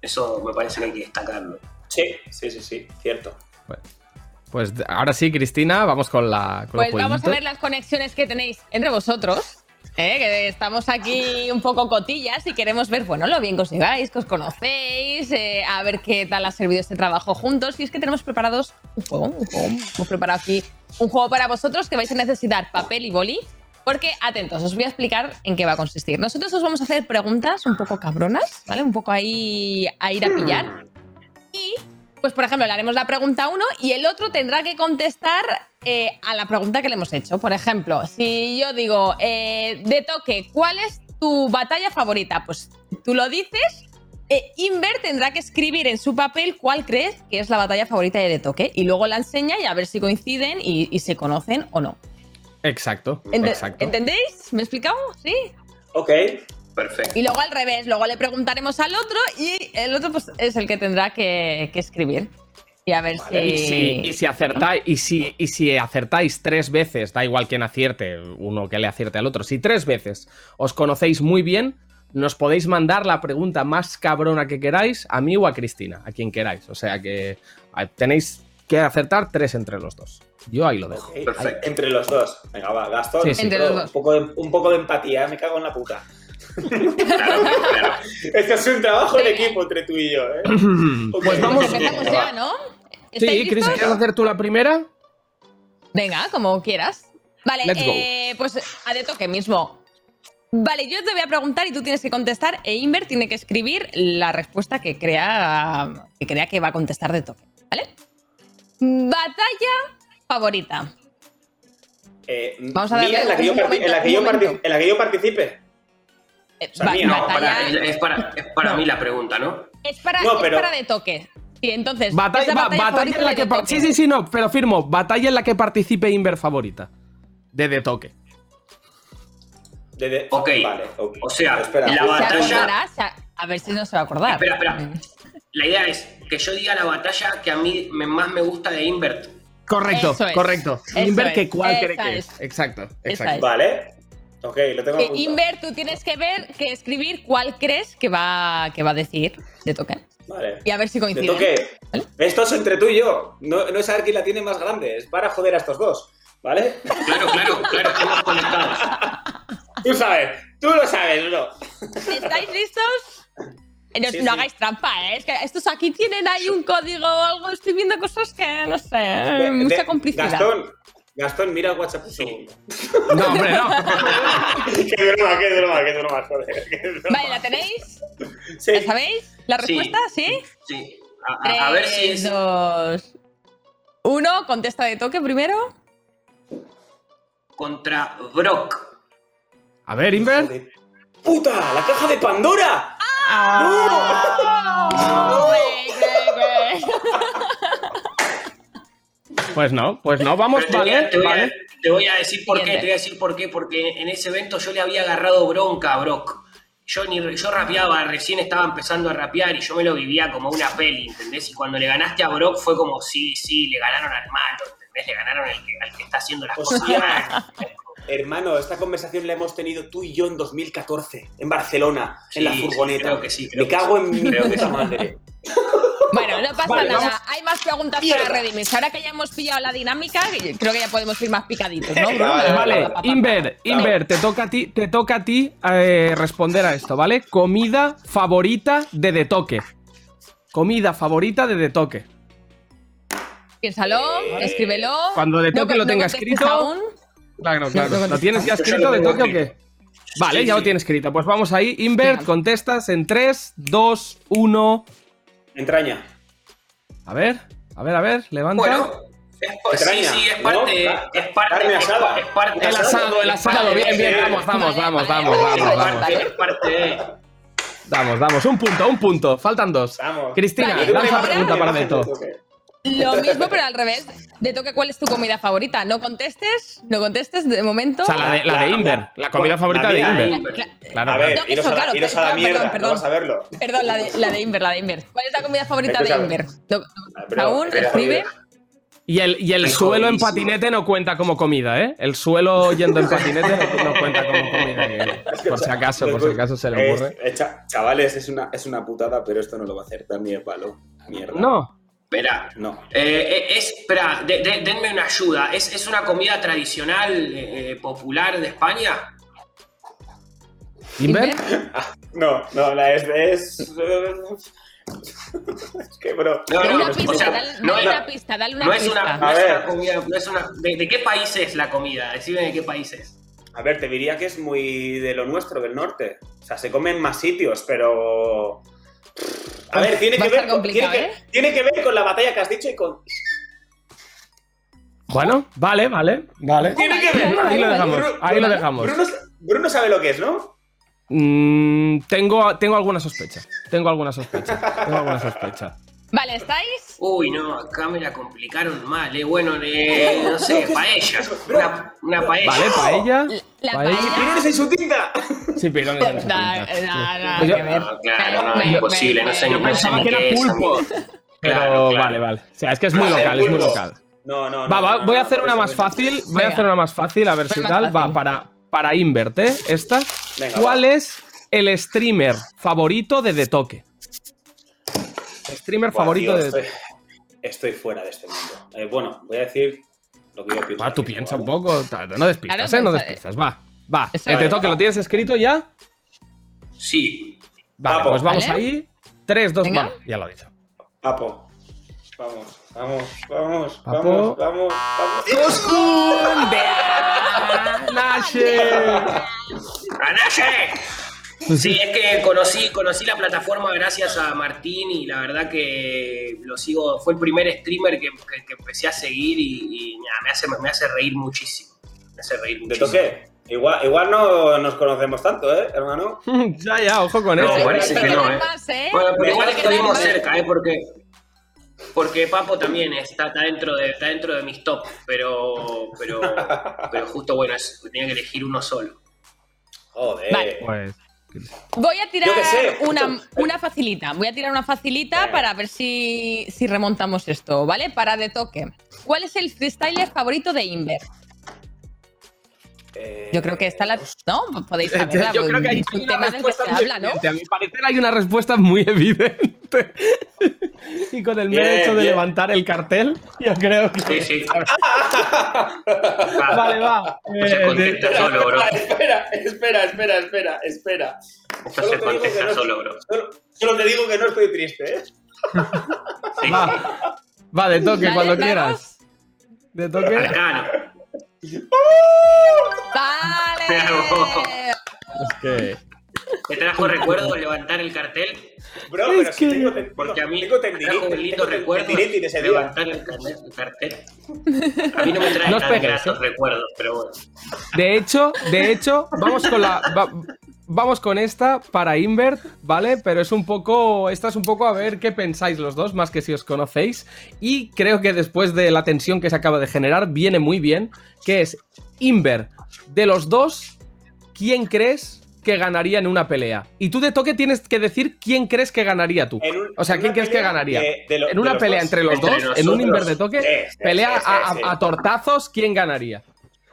Eso me parece que hay que destacarlo. Sí, sí, sí, sí, cierto. Pues ahora sí, Cristina, vamos con la. Con Pues vamos a ver las conexiones que tenéis entre vosotros. ¿eh? Que estamos aquí un poco cotillas y queremos ver, bueno, lo bien que os lleváis, que os conocéis, eh, a ver qué tal ha servido este trabajo juntos. Y es que tenemos preparados un juego, un juego. Hemos preparado aquí un juego para vosotros que vais a necesitar papel y boli. Porque, atentos, os voy a explicar en qué va a consistir. Nosotros os vamos a hacer preguntas un poco cabronas, ¿vale? Un poco ahí a ir a pillar. Y, pues, por ejemplo, le haremos la pregunta a uno y el otro tendrá que contestar eh, a la pregunta que le hemos hecho. Por ejemplo, si yo digo, eh, de toque, ¿cuál es tu batalla favorita? Pues tú lo dices. eh, Inver tendrá que escribir en su papel cuál crees que es la batalla favorita de De Toque y luego la enseña y a ver si coinciden y, y se conocen o no. Exacto, exacto. ¿Entendéis? ¿Me he explicado? Sí. Ok. Perfecto. Y luego al revés, luego le preguntaremos al otro y el otro pues, es el que tendrá que, que escribir. Y a ver si... Y si, y si acertáis, y si, y si acertáis tres veces, da igual quién acierte, uno que le acierte al otro, si tres veces os conocéis muy bien, nos podéis mandar la pregunta más cabrona que queráis a mí o a Cristina, a quien queráis. O sea que tenéis que acertar tres entre los dos. Yo ahí lo dejo. Ok, Entre los dos. Venga, va, Gastón. Sí, sí. Entre los dos. Un, poco de, un poco de empatía, me cago en la puta. Esto es un trabajo en equipo entre tú y yo, ¿eh? Ok. Pues vamos. Empezamos ya, ¿no? Sí, ¿Estáis Cris? ¿quieres hacer tú la primera? Venga, como quieras. Vale, Let's go. eh, pues a de toque mismo. Vale, yo te voy a preguntar y tú tienes que contestar e Inver tiene que escribir la respuesta que crea que, crea que va a contestar de toque, ¿vale? Batalla favorita. Eh, Vamos a mía, en la que yo, un parti- momento, en la que un yo parti- momento. en la que yo participe. Eh, sea, va- mía. No, batalla- para- es para, es para mí la pregunta, ¿no? es para, No, es pero- para de toque. Sí, entonces. Batalla, es la va- batalla en la de que toque. Sí, sí, sí, no, pero firmo. Batalla en la que participe Inver favorita. De de toque. De- de- Ok. Vale, ok. O sea, Espera. la Se batalla. acordará, se a- a ver si no se va a acordar. Espera, espera. La idea es que yo diga la batalla que a mí me- más me gusta de Invert. Correcto, Eso es. correcto. Es. que cuál cree que es. es. Exacto, exacto. es. Vale. Ok, lo tengo Que apuntado. Inver, tú tienes que ver, que escribir cuál crees que va, que va a decir de toque. Vale. Y a ver si De coincide. toque. Esto es entre tú y yo. No, no es saber quién la tiene más grande. Es para joder a estos dos. ¿Vale? Claro, claro, claro, estamos conectados. Tú sabes. Tú lo sabes, ¿no? ¿Estáis listos? Eh, No, Sí, no sí. hagáis trampa, ¿eh? Es que estos aquí tienen ahí un código o algo. Estoy viendo cosas que no sé. De- mucha de- complicidad. Gastón, Gastón, mira el WhatsApp un segundo. No, hombre, no. qué broma, qué broma, qué broma, joder. qué broma. Vale, ¿la tenéis? Sí. ¿La sabéis? ¿La respuesta? ¿Sí? Sí. A, a- a ver si es. dos, uno, contesta de toque primero. Contra Brock. A ver, Inver. ¡Puta! ¡La caja de Pandora! Pues no, pues no. Vamos, te voy a- vale, te voy a- vale. Te voy a decir por qué, te voy a decir por qué, porque en ese evento yo le había agarrado bronca a Brock. Yo, ni, yo rapeaba, recién estaba empezando a rapear y yo me lo vivía como una peli, ¿entendés? Y cuando le ganaste a Brock fue como, sí, sí, le ganaron al malo, ¿entendés? Le ganaron al que, al que está haciendo las cosas. Hermano, esta conversación la hemos tenido tú y yo en 2014, en Barcelona, Sí, en la sí, furgoneta. creo que sí, creo Me que cago sí. en mi Creo que puta madre. Bueno, no pasa Vale, nada. vamos. Hay más preguntas Mierda. para redimirse. Ahora que ya hemos pillado la dinámica, creo que ya podemos ir más picaditos, ¿no, Bruno? Vale, Vale. Inver, Inver, te toca a ti, te toca a ti eh, responder a esto, ¿vale? Comida favorita de de toque. Comida favorita de de toque. Piénsalo, escríbelo. Cuando de No lo no tenga escrito. aún. Claro, claro. no, no, ¿Lo tienes ya escrito de toque o qué? Vale, Sí, ya sí. lo tienes escrito. Pues vamos ahí. Inver, Venga. contestas en 3, 2, 1. Entraña. A ver, a ver, a ver, levanta. Bueno, es, pa- sí, Extraña, sí, es ¿no? parte, Ca- es parte, carne es, asada. pa- es parte. el asado, el asado, bien, bien, vamos, vamos, vamos, vamos, Es vamos, vamos. parte, es parte. Vamos, vamos, un punto, un punto. Faltan dos. Vamos. Cristina, lanza ahora- pregunta para Beto. Lo mismo, pero al revés. De toque, ¿cuál es tu comida favorita? No contestes, no contestes de momento. O sea, la de, la de Inver, la comida favorita de Inver. Claro, A ver, No, iros eso, a la, claro, iros a la perdón, mierda, perdón. no vas a verlo. Perdón, la de, la de Inver, la de Inver. ¿Cuál es la comida favorita de Inver? No- Ah, aún escribe. Y el, y el suelo en patinete no cuenta como comida, ¿eh? El suelo yendo en patinete no, no cuenta como comida. Por si acaso, por si acaso se le Es- ocurre. cha- chavales, es una, es una putada, pero esto no lo va a hacer también palo. Mierda. No. Espera, No. eh, eh, es, espera, de- de- denme una ayuda. ¿Es, es una comida tradicional eh, eh, popular de España? ¿Inver? No, no, la es. Es, es que, bro. No, no, una o pista, sea, dale, no dale es- una pista, dale una No es pista. una, no es una comida, no es una. ¿de, de qué país es la comida? Decime de qué país es. A ver, te diría que es muy de lo nuestro, del norte. O sea, se come en más sitios, pero. A ver, tiene Va a que, ver con, tiene, complicado, que, ¿eh? tiene que ver con la batalla que has dicho y con. Bueno, vale, vale, vale. Tiene que ver. Ahí lo dejamos, Bruno- ahí lo dejamos. Bruno, Bruno sabe lo que es, ¿no? Mm, tengo, tengo alguna sospecha. Tengo alguna sospecha. Tengo alguna sospecha. Vale, ¿estáis? Uy, no, acá me la complicaron mal, eh. Bueno, eh, no sé, paella. Una, una paella. Vale, paella. La paella. paella. ¡Pirones en su tinta! No nah, nah, Pues yo- que ver. No, claro, no, es imposible, me- no sé, no pensaba que era pulpo. Pero Claro, claro. vale, vale. O sea, es que es muy No local, es muy local. No, no, no. Va, va, no, voy a no, hacer una más fácil. Voy a hacer una más fácil, a ver si tal. Va, para, para Invert, ¿eh? Esta. Venga, ¿Cuál es el streamer favorito de The Toque? Streamer Buah, favorito tío, de estoy, estoy fuera de este mundo. Eh, bueno, voy a decir lo que yo pienso. Va, tú piensa un poco. No despistas, ¿eh? No despistas. Va, va. Es. The Toque, ¿lo tienes escrito ya? Sí. Vale, Papo. pues vamos Vale. ahí. 3, 2, Venga. va. Ya lo he dicho. Papo. Vamos, vamos, vamos, Papo. vamos, vamos, vamos. ¡Coskun! ¡Nashe! ¡Anache! Sí, es que conocí, conocí la plataforma gracias a Martín y la verdad que lo sigo, fue el primer streamer que, que- que empecé a seguir y, me, hace, me hace reír muchísimo. Me hace reír ¿De muchísimo. toque? Igual, igual no nos conocemos tanto, ¿eh, hermano? ya, ya, ojo con No, eso. parece que no, ¿eh? Más, ¿eh? Bueno, pero igual estuvimos cerca, ¿eh? Porque, porque Papo también está, está dentro de, está dentro de mis top, pero, pero, pero justo bueno, es- tenía que elegir uno solo. Joder. Vale. Pues. Voy a tirar una, una facilita. Voy a tirar una facilita para ver si, si remontamos esto, ¿vale? Para de toque. ¿Cuál es el freestyler favorito de Inver? Eh, Yo creo que está la. ¿No? Podéis saberla. Yo creo que hay un una tema del que respuesta se muy habla, ¿no? evidente. A mi parecer hay una respuesta muy evidente. y con el mero Bien, hecho de bien. levantar el cartel, yo creo que. Sí, sí. Vale, va. No se Eh, contesta de- solo, bro. Espera, espera, espera, espera, espera. Esto Solo se te digo que contesta no- solo, bro. Solo, solo te digo que no estoy triste, ¿eh? Va. Va, de toque, Dale, cuando vamos. quieras. De toque. Arcano. ¡Vale! Es que. ¿Te trajo recuerdo levantar el cartel? Bro, Es pero si que- tengo, ten- Porque a mí tengo me trajo un lindo recuerdo levantar el, cartel. A mí no me trae No tan gratos recuerdos, pero bueno. De hecho, de hecho, vamos con la. va- vamos con esta para Invert, ¿vale? Pero es un poco. Esta es un poco a ver qué pensáis los dos, más que si os conocéis. Y creo que después de la tensión que se acaba de generar, viene muy bien. Que es Invert. De los dos, ¿quién crees que ganaría en una pelea? Y tú de toque tienes que decir quién crees que ganaría tú. Un- O sea, ¿quién crees que ganaría? de- de lo- en una pelea dos. entre los Entre dos, en un. Invert de toque, Sí, sí, pelea sí, a tortazos, ¿quién ganaría?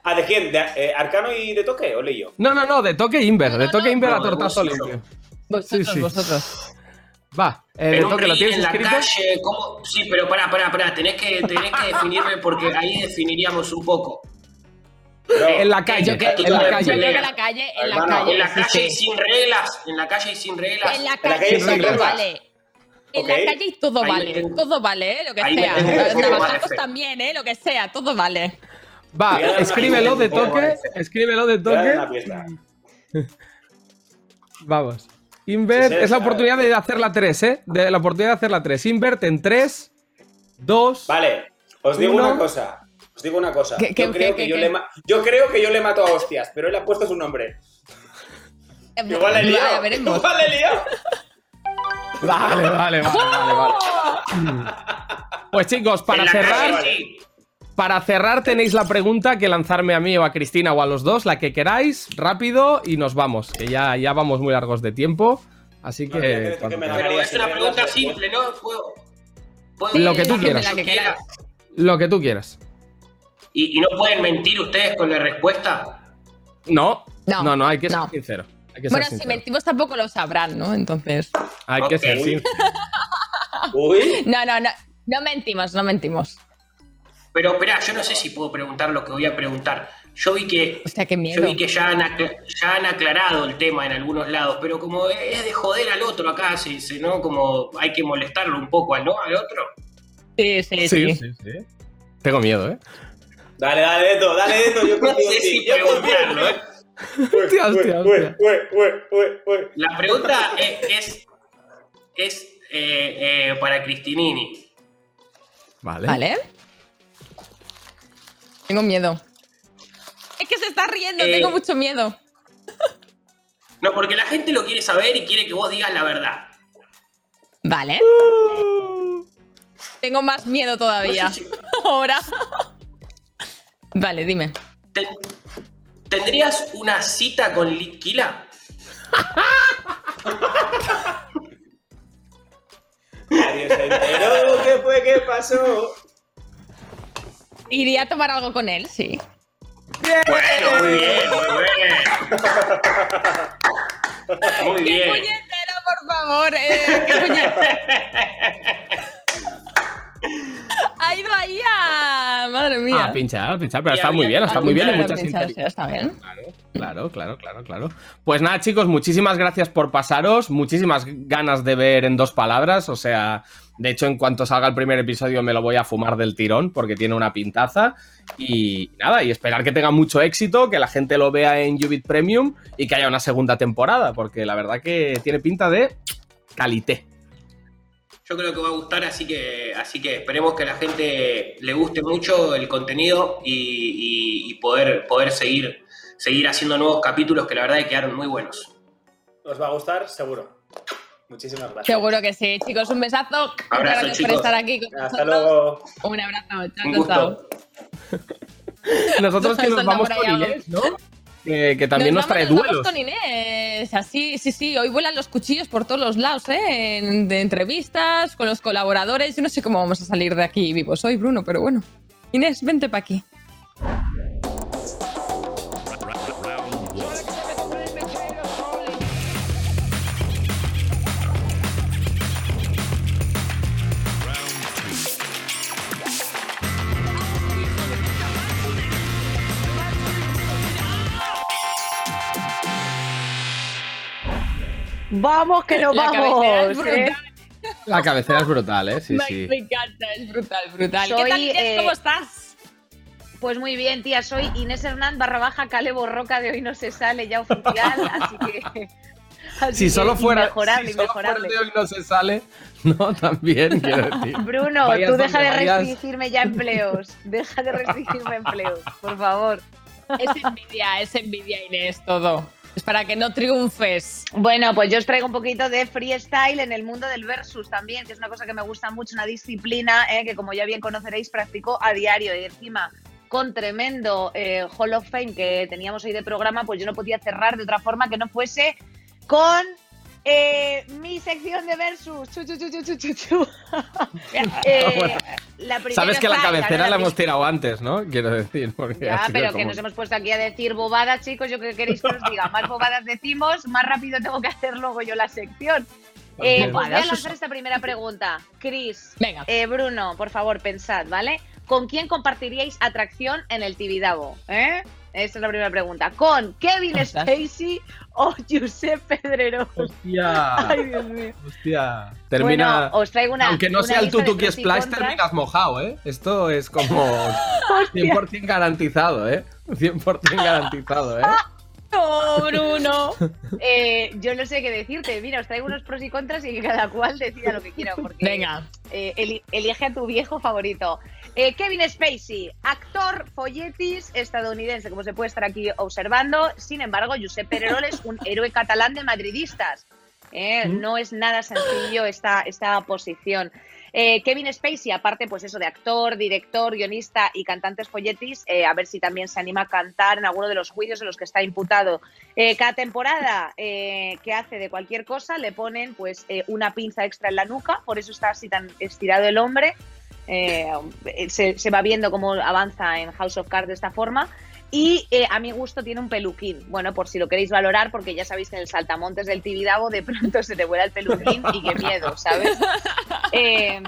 ¿Ah, de quién? ¿De eh, Arcano y de toque o leí yo? No, no, no, de toque Inver, No, de toque no, Inver a no, de tortazo vosotros. limpio. Vosotros, Sí, sí. vosotros. Va, eh, de toque lo tienes en la calle, ¿cómo? Sí, pero pará, pará, pará. Tenés que, tenés que definirme porque ahí definiríamos un poco. Bro, En la calle, Yo, que- en la yo calle. creo que en la calle, en la calle. En la calle y sin reglas. En la calle y sin reglas. En la la calle, sin todo reglas. vale. En la Ok. calle y todo Ahí vale. tengo- Todo vale, ¿eh? Lo que sea. Los también, ¿eh? Lo que sea, todo vale. Va, escríbelo de toque, escríbelo de toque. Vamos. Invert, Sí, sí, es la oportunidad de hacer la 3, ¿eh? De la oportunidad de hacer la 3. Invert en 3, 2. Vale, os digo Uno. una cosa. Os digo una cosa. ¿Qué- qué- yo, creo qué- que qué- yo, qué? le yo creo que yo le mato a hostias, pero él ha puesto su nombre. Igual le he Vale, liado. veremos. Igual le he liado. Vale, vale, vale, vale, vale. Pues chicos, para cerrar, calle, sí. Para cerrar tenéis la pregunta que lanzarme a mí o a Cristina o a los dos, la que queráis, rápido y nos vamos, que ya, ya vamos muy largos de tiempo. Así No, que- que. que cuando me la queráis. Pero es una pregunta simple, ¿no? Puedo, puedo Lo que tú quieras. Lo que tú quieras. ¿Y, y no pueden mentir ustedes con la respuesta? No, No, no, no, hay que ser no. sincero. Hay que Bueno, si mentimos tampoco lo sabrán, ¿no? Entonces. Hay que ser sincero. Uy. No, no, no. No mentimos, no mentimos. Pero espera, yo no sé si puedo preguntar lo que voy a preguntar. Yo vi que, Hostia, qué yo vi que ya, han ya han aclarado el tema en algunos lados, pero como es de joder al otro acá, se dice, ¿no? Como hay que molestarlo un poco, ¿no? Al otro. Sí, sí, Sí, sí. sí, sí. Tengo miedo, ¿eh? Dale, dale, Deto, dale, Deto. Yo No sé si preguntarlo. ¿eh? Hostia, hostia, hostia. La pregunta es, es, es, eh, eh, para Cristinini. Vale. ¿Vale? Tengo miedo. Es que se está riendo, Eh. tengo mucho miedo. No, porque la gente lo quiere saber y quiere que vos digas la verdad. Vale. Tengo más miedo todavía. No sé si- Ahora. Vale, dime. Ten- ¿Tendrías una cita con Litquila? Nadie se enteró. ¿Qué fue? ¿Qué pasó? Iría a tomar algo con él, sí. Bueno, muy bien, muy bien. Muy ¡Qué bien. puñetero, por favor! eh, ¡Qué puñetero! Ha ido ahí a... Madre mía. Ah, pinchar, pinchar, pero está muy bien, está muy bien, hay pinchar, mucha pinchar, sí, sinceridad. está bien. Claro. Claro, claro, claro, claro. Pues nada, chicos, muchísimas gracias por pasaros, muchísimas ganas de ver en dos palabras, o sea, de hecho, en cuanto salga el primer episodio me lo voy a fumar del tirón porque tiene una pintaza y nada, y esperar que tenga mucho éxito, que la gente lo vea en Ubit Premium y que haya una segunda temporada, porque la verdad que tiene pinta de calité. Yo creo que va a gustar, así que, así que esperemos que a la gente le guste mucho el contenido y, y- poder, poder seguir, seguir haciendo nuevos capítulos que la verdad que quedaron muy buenos. Os va a gustar, seguro. Muchísimas gracias. Seguro que sí, chicos. Un besazo. Muchas Abrazo, gracias por estar aquí con Hasta nosotros. luego. Un abrazo. Chao, Un gusto. Nosotros que nos vamos con Inés, ¿no? Que, que también nos, vamos- trae nos vamos duelos. con Inés. Así, sí, sí. Hoy vuelan los cuchillos por todos los lados, ¿eh? En- de entrevistas, con los colaboradores. Yo no sé cómo vamos a salir de aquí vivos hoy, Bruno, pero bueno. Inés, vente para aquí. Vamos, que nos La cabecera es vamos. ¿eh? La cabecera es brutal, ¿eh? Sí, me, sí. me encanta, es brutal, brutal. Soy, ¿Qué tal, Inés? eh, ¿Cómo estás? Pues muy bien, tía. Soy Inés Hernán barra baja Cale Borroca de hoy no se sale ya oficial, así que. así Si que solo fuera, Inmejorable, si solo fuera de hoy no se sale, no, también quiero decir. Bruno, Vayas tú deja de vayas. restringirme ya empleos. Deja de restringirme empleos, por favor. Es envidia, es envidia, Inés, todo. Es para que no triunfes. Bueno, pues yo os traigo un poquito de freestyle en el mundo del versus también, que es una cosa que me gusta mucho, una disciplina eh, que como ya bien conoceréis practico a diario y encima con tremendo eh, Hall of Fame que teníamos hoy de programa, pues yo no podía cerrar de otra forma que no fuese con eh, mi sección de versus. Chu, chu, chu, chu, chu, chu, chu. Eh, Bueno. la primera Sabes que la cabecera la hemos tirado antes, ¿no? Quiero decir, porque Ya, pero que como- nos hemos puesto aquí a decir bobadas, chicos. Yo que queréis que os diga, más bobadas decimos, más rápido tengo que hacer luego yo la sección. Eh, pues voy a lanzar esta primera pregunta. Chris, Venga. eh, Bruno, por favor, pensad, ¿vale? ¿Con quién compartiríais atracción en el Tibidabo? ¿Eh? Esa es la primera pregunta. ¿Con Kevin. Spacey o Josep Pedrerol? Hostia. Ay, Dios mío. Hostia. Termina. Bueno, os traigo una. Aunque no una sea el lista de tutu que pros y splash, terminas mojado, ¿eh? Esto es como 100% garantizado, ¿eh? 100% garantizado, ¿eh? ¡Oh, Bruno! Eh, yo no sé qué decirte. Mira, os traigo unos pros y contras y que cada cual decida lo que quiera. Porque, Venga. eh, eli- elige a tu viejo favorito. Eh, Kevin Spacey, actor folletis estadounidense, como se puede estar aquí observando. Sin embargo, Josep Pedrerol es un héroe catalán de madridistas. Eh, No es nada sencillo esta, esta posición. Eh, Kevin Spacey, aparte, pues eso de actor, director, guionista y cantantes folletis, eh, a ver si también se anima a cantar en alguno de los juicios en los que está imputado. Eh, cada temporada que hace de cualquier cosa le ponen pues una pinza extra en la nuca, por eso está así tan estirado el hombre. Eh, se, se va viendo cómo avanza en House of Cards de esta forma. Y eh, a mi gusto tiene un peluquín. Bueno, por si lo queréis valorar, porque ya sabéis que en el saltamontes del Tibidabo de pronto se te vuela el peluquín y qué miedo, ¿sabes? Eh,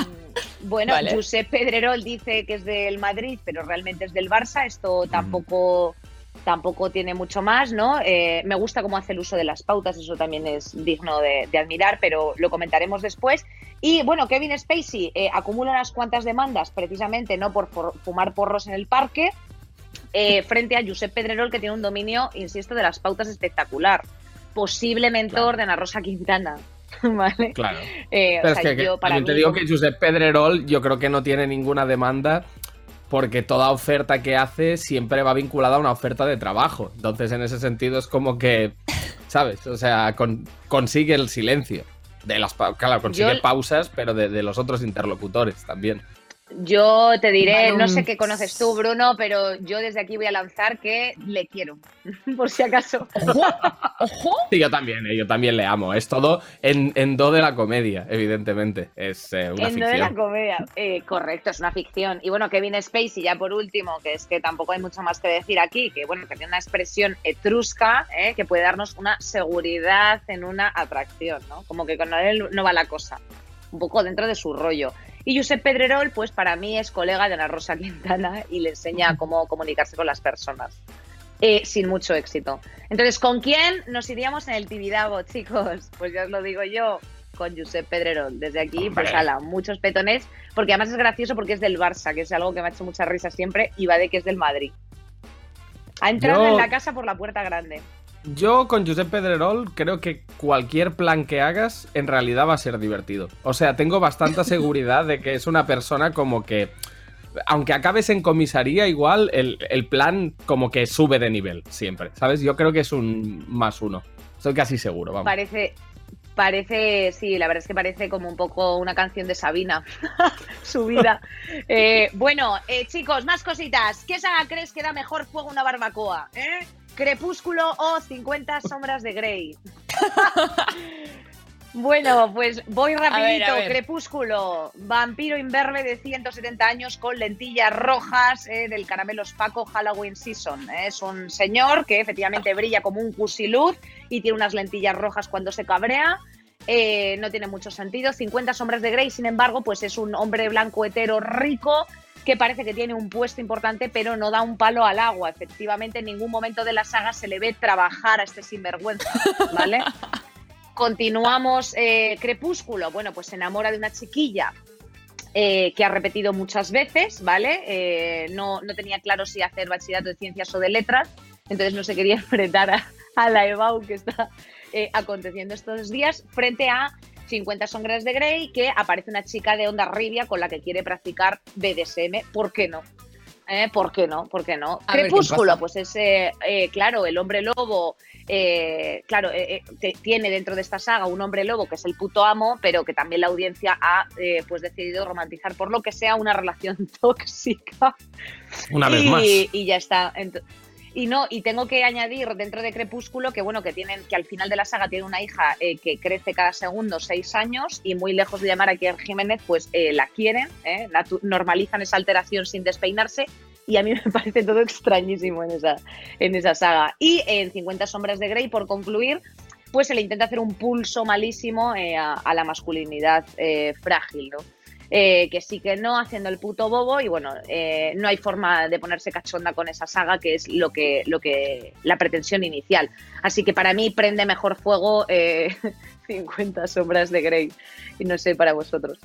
bueno, Vale. Josep Pedrerol dice que es del Madrid, pero realmente es del Barça. Esto tampoco, tampoco tiene mucho más, ¿no? Eh, me gusta cómo hace el uso de las pautas, eso también es digno de, de admirar, pero lo comentaremos después. Y bueno, Kevin Spacey eh, acumula unas cuantas demandas, precisamente no por, por fumar porros en el parque, eh, frente a Josep Pedrerol, que tiene un dominio, insisto, de las pautas espectacular. Posible mentor de Ana Rosa Quintana. ¿Vale? Claro. O Pero sea, es que, que yo para te digo que Josep Pedrerol yo creo que no tiene ninguna demanda porque toda oferta que hace siempre va vinculada a una oferta de trabajo. Entonces, en ese sentido es como que, ¿sabes? O sea, con- consigue el silencio. De las claro, consigue Yo- pausas, pero de, de los otros interlocutores también. Yo te diré, no sé qué conoces tú, Bruno, pero yo desde aquí voy a lanzar que le quiero, por si acaso. Sí, yo también, eh, yo también le amo. Es todo en, en do de la comedia, evidentemente. Es eh, una En lo de la ficción. comedia. Eh, correcto, es una ficción. Y bueno, Kevin Spacey, ya por último, que es que tampoco hay mucho más que decir aquí, que bueno, que tiene una expresión etrusca eh, que puede darnos una seguridad en una atracción, ¿no? Como que con él no va la cosa. Un poco dentro de su rollo. Y Josep Pedrerol, pues para mí es colega de Ana Rosa Quintana y le enseña cómo comunicarse con las personas. eh, sin mucho éxito. Entonces, ¿con quién nos iríamos en el Tibidabo, chicos? Pues ya os lo digo yo, con Josep Pedrerol. Desde aquí, pues ala, muchos petones, porque además es gracioso porque es del Barça, que es algo que me ha hecho mucha risa siempre, y va de que es del Madrid. Ha entrado Yo- en la casa por la puerta grande. Yo con Josep Pedrerol creo que cualquier plan que hagas en realidad va a ser divertido. O sea, tengo bastante seguridad de que es una persona como que, aunque acabes en comisaría, igual el, el plan como que sube de nivel siempre, ¿sabes? Yo creo que es un más uno. Estoy casi seguro, vamos. Parece, parece, sí, la verdad es que parece como un poco una canción de Sabina, su vida. Eh, bueno, eh, chicos, más cositas. ¿Qué saga crees que da mejor fuego a una barbacoa? ¿Eh? ¿Crepúsculo o 50 sombras de Grey? Bueno, pues voy rapidito. ver, a ver. Crepúsculo, vampiro imberbe de 170 años con lentillas rojas eh, del caramelos Paco Halloween Season. eh. Es un señor que efectivamente brilla como un cusiluz y tiene unas lentillas rojas cuando se cabrea. Eh, no tiene mucho sentido. 50 sombras de Grey, sin embargo, pues es un hombre blanco hetero rico que parece que tiene un puesto importante, pero no da un palo al agua. Efectivamente, en ningún momento de la saga se le ve trabajar a este sinvergüenza, ¿vale? Continuamos, eh, Crepúsculo. Bueno, pues se enamora de una chiquilla eh, que ha repetido muchas veces, ¿vale? Eh, no, no tenía claro si hacer bachillerato de ciencias o de letras, entonces no se quería enfrentar a, a la EBAU que está eh, aconteciendo estos días frente a 50 sombras de Grey, que aparece una chica de onda ribia con la que quiere practicar BDSM. ¿Por qué no? ¿Eh? ¿Por qué no? ¿Por qué no? A Crepúsculo, pues es, eh, eh, claro, el hombre lobo, eh, claro, eh, eh, te- tiene dentro de esta saga un hombre lobo que es el puto amo, pero que también la audiencia ha eh, pues decidido romantizar por lo que sea una relación tóxica. Una vez más. y ya está. Y no, y tengo que añadir dentro de Crepúsculo que bueno, que tienen, que al final de la saga tiene una hija eh, que crece cada segundo seis años y muy lejos de llamar a Kier Jiménez, pues eh, la quieren, eh, normalizan esa alteración sin despeinarse. Y a mí me parece todo extrañísimo en esa, en esa saga. Y en 50 sombras de Grey, por concluir, pues se le intenta hacer un pulso malísimo eh, a, a la masculinidad frágil, ¿no? Eh, que sí que no, haciendo el puto bobo y bueno, eh, no hay forma de ponerse cachonda con esa saga que es lo que, lo que la pretensión inicial. Así que para mí prende mejor fuego eh, 50 sombras de Grey y no sé para vosotros.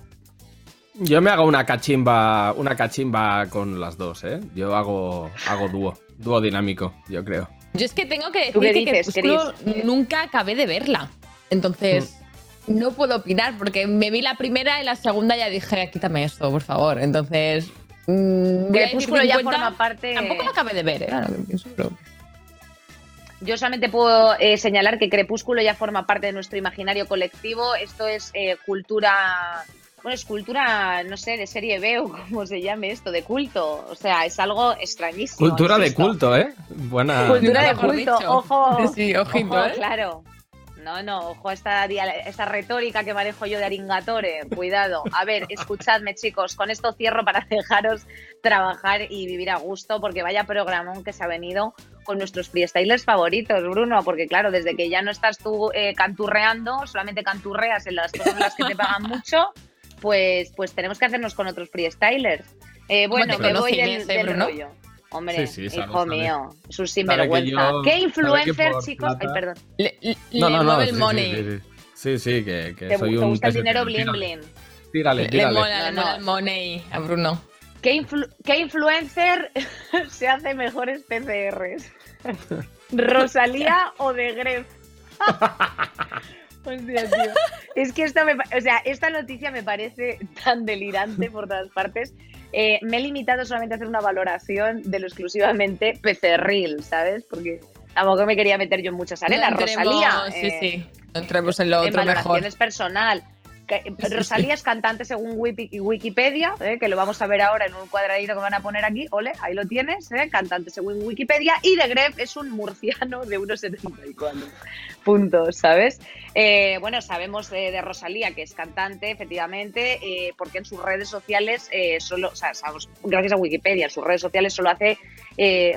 Yo me hago una cachimba, una cachimba con las dos, ¿eh? Yo hago, hago dúo, dúo dinámico, yo creo. Yo es que tengo que ¿Tú decir que dices, Cris? nunca acabé de verla. Entonces, no puedo opinar porque me vi la primera y la segunda ya dije, quítame esto, por favor. Entonces, mm, Crepúsculo ya 50. forma parte. Tampoco la acabé de ver, ¿eh? Ahora que pienso, pero- Yo solamente puedo eh, señalar que Crepúsculo ya forma parte de nuestro imaginario colectivo. Esto es eh, cultura, bueno, es cultura, no sé, de serie B o como se llame esto, de culto. O sea, es algo extrañísimo. Cultura de culto, ¿eh? Buena. Cultura de culto, dicho. ojo. Sí, ojito, ojo, ¿eh? claro. No, no, ojo a esta, esta retórica que manejo yo de Aringatore. Cuidado. A ver, escuchadme, chicos. Con esto cierro para dejaros trabajar y vivir a gusto, porque vaya programón que se ha venido con nuestros freestylers favoritos, Bruno. Porque, claro, desde que ya no estás tú eh, canturreando, solamente canturreas en las cosas que te pagan mucho, pues, pues tenemos que hacernos con otros freestylers. Eh, bueno, ¿Cómo te me voy del, del rollo. Hombre, Sí, sí, hijo sabe. mío, es un sinvergüenza. yo- ¿Qué que influencer, chicos? Ay, plata- perdón. Le, le- No, le no, no. mueve Sí, el sí, money. sí, sí. Sí, sí, que, que ¿Te, soy te un. gusta el dinero bling Tírale, bling? Tírale, Le, tírale. mola, le No, mola no. el money a Bruno. ¿Qué, influ- qué influencer se hace mejores PCRs? ¿Rosalía o de Gref? Hostia, tío. Es que esta, me o sea, esta noticia me parece tan delirante por todas partes. Eh, me he limitado solamente a hacer una valoración de lo exclusivamente PCRil, ¿sabes? Porque tampoco me quería meter yo en muchas arenas. No Rosalía. Sí, eh, sí. No entremos en lo en otro mejor. valoraciones personal. Rosalía es cantante según Wiki- Wikipedia, eh, que lo vamos a ver ahora en un cuadradito que van a poner aquí. Ole, ahí lo tienes, eh, cantante según Wikipedia. Y de Gref es un murciano de 1,74 puntos, ¿sabes? Eh, bueno, sabemos de Rosalía que es cantante, efectivamente, eh, porque en sus redes sociales eh, solo, o sea, gracias a Wikipedia, en sus redes sociales solo hace,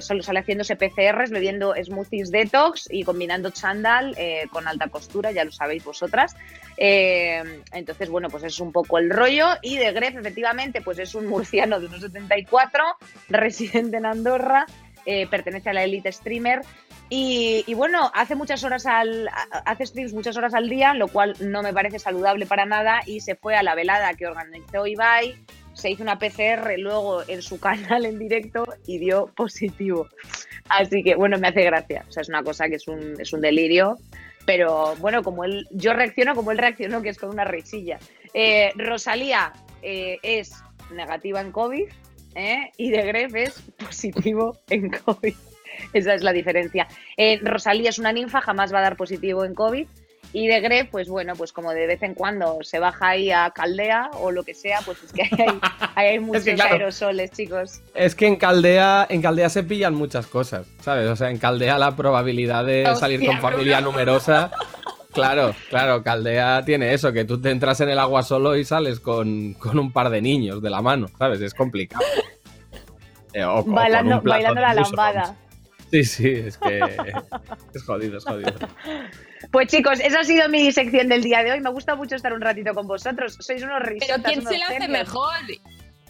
solo sale haciéndose PCRs, bebiendo smoothies detox y combinando chándal con alta costura, ya lo sabéis vosotras. Entonces, bueno, pues es un poco el rollo. Y de Gref, efectivamente, pues es un murciano de unos 74, residente en Andorra, eh, pertenece a la Elite Streamer. Y, bueno, hace muchas horas al, hace streams muchas horas al día, lo cual no me parece saludable para nada. Y se fue a la velada que organizó Ibai, se hizo una PCR luego en su canal en directo y dio positivo. Así que bueno, me hace gracia. O sea, es una cosa que es un, es un delirio. Pero bueno, como él, yo reacciono como él reaccionó, que es con una risilla. Eh, Rosalía eh, es negativa en COVID ¿eh? y de Gref es positivo en COVID. Esa es la diferencia. Eh, Rosalía es una ninfa, jamás va a dar positivo en COVID. Y de Gref, pues bueno, pues como de vez en cuando se baja ahí a Caldea o lo que sea, pues es que ahí hay, hay muchos claro. aerosoles, chicos. Es que en Caldea, en Caldea se pillan muchas cosas, ¿sabes? O sea, en Caldea la probabilidad de Hostia, salir con familia numerosa. Claro, claro, Caldea tiene eso, que tú te entras en el agua solo y sales con, con un par de niños de la mano, ¿sabes? Es complicado. Eh, o- Bailando, la lambada. Sí, sí, es que es jodido, es jodido. Pues chicos, esa ha sido mi sección del día de hoy. Me gusta mucho estar un ratito con vosotros. Sois unos risotas. Pero ¿quién unos se la hace mejor?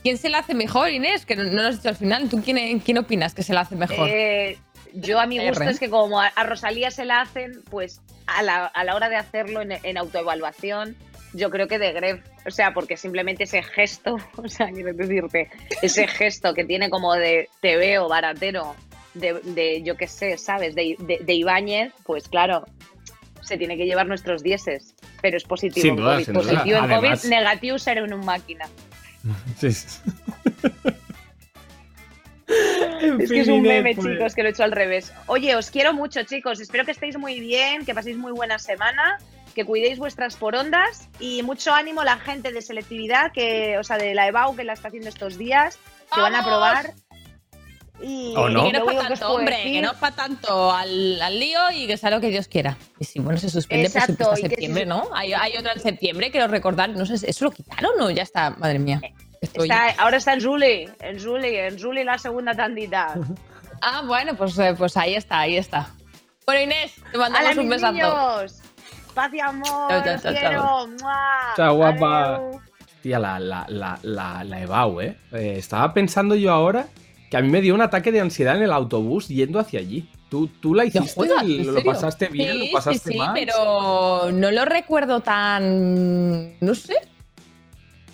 ¿Quién se la hace mejor, Inés? Que no, no lo has dicho al final. ¿Tú quién, quién opinas que se la hace mejor? Eh, yo a mi gusto R. es que como a, Rosalía se la hacen, pues a la, a la hora de hacerlo en, en autoevaluación, yo creo que de Gref, o sea, porque simplemente ese gesto, o sea, quiero decirte, ese gesto que tiene como de te veo baratero, de, de, yo qué sé, ¿sabes? De, de, de Ibáñez, pues claro, se tiene que llevar nuestros dieces, pero es positivo Sin duda, COVID. sin duda. positivo en Además- COVID, negativo ser en un máquina. Sí. Es que es un meme, pues. chicos, que lo he hecho al revés. Oye, os quiero mucho, chicos. Espero que estéis muy bien, que paséis muy buena semana, que cuidéis vuestras porondas y mucho ánimo a la gente de selectividad, que, o sea, de la EBAU que la está haciendo estos días, que van a probar. Y, ¿O no? Y que no es para tanto, hombre, decir- que no es para tanto al, al lío y que sea lo que Dios quiera. Y si bueno se suspende, pues Exacto, siempre hasta septiembre, ¿no? Hay, hay otra en septiembre, quiero recordar. No sé, ¿eso lo quitaron o ya está? Madre mía. Estoy... Está- ahora está en Julie, en Julie, en Julie la segunda tandita. Ah, bueno, pues, eh, pues ahí está, ahí está. Bueno, Inés, te mandamos ¡Hala, un besazo. niños! Paz y amor, Chao, chao, os chao, quiero. chao. ¡Mua! Chao, guapa. Adeu. Hostia, la, la, la, la, la EBAU, ¿eh? Eh, Estaba pensando yo ahora que a mí me dio un ataque de ansiedad en el autobús yendo hacia allí. ¿Tú, tú la ¿Te hiciste? ¿Lo serio? pasaste bien? Sí, ¿Lo pasaste sí, sí, mal? pero no lo recuerdo tan. No sé.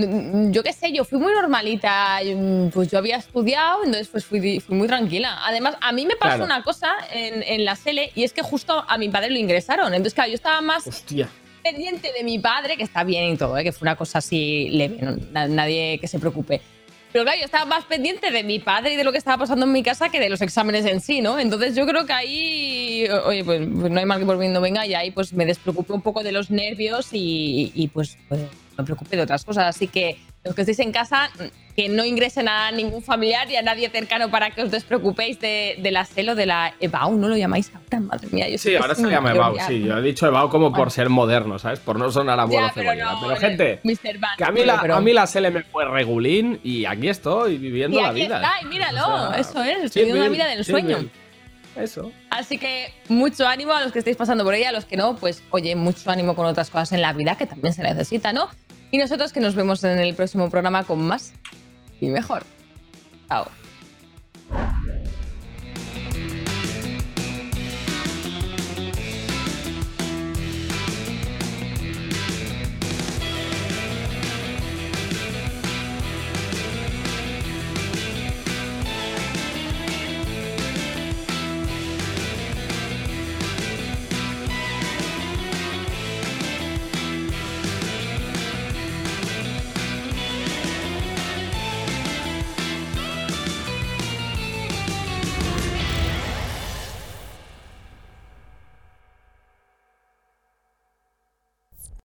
Yo qué sé, yo fui muy normalita. mm, Pues yo había estudiado, entonces pues fui, fui muy tranquila. Además, a mí me pasó Claro. una cosa en, en la SELE y es que justo a mi padre lo ingresaron. Entonces, claro, yo estaba más Hostia. pendiente de mi padre, que está bien y todo, ¿eh? que fue una cosa así leve, no- na- nadie que se preocupe. Pero claro, yo estaba más pendiente de mi padre y de lo que estaba pasando en mi casa que de los exámenes en sí, ¿no? Entonces yo creo que ahí, oye, pues, pues no hay mal que por bien no venga, y ahí pues me despreocupé un poco de los nervios y, y, pues, pues me preocupé de otras cosas. Así que los que estéis en casa, que no ingresen a ningún familiar y a nadie cercano para que os despreocupéis de, de la celo de la EBAU, ¿no lo llamáis ahora? Madre mía, yo Sí, ahora se llama EBAU, sí. Yo he dicho EBAU como por ser moderno, ¿sabes? Por no sonar a Ya, pero no, Pero, gente, que a mí, la, pero- a mí la me fue regulín y aquí estoy viviendo Y la vida. está, y míralo, O sea, eso es, estoy viviendo la vida del sueño. bien. Eso. Así que mucho ánimo a los que estéis pasando por ella, a los que no, pues oye, mucho ánimo con otras cosas en la vida que también se necesita, ¿no? Y nosotros que nos vemos en el próximo programa con más y mejor. Chao.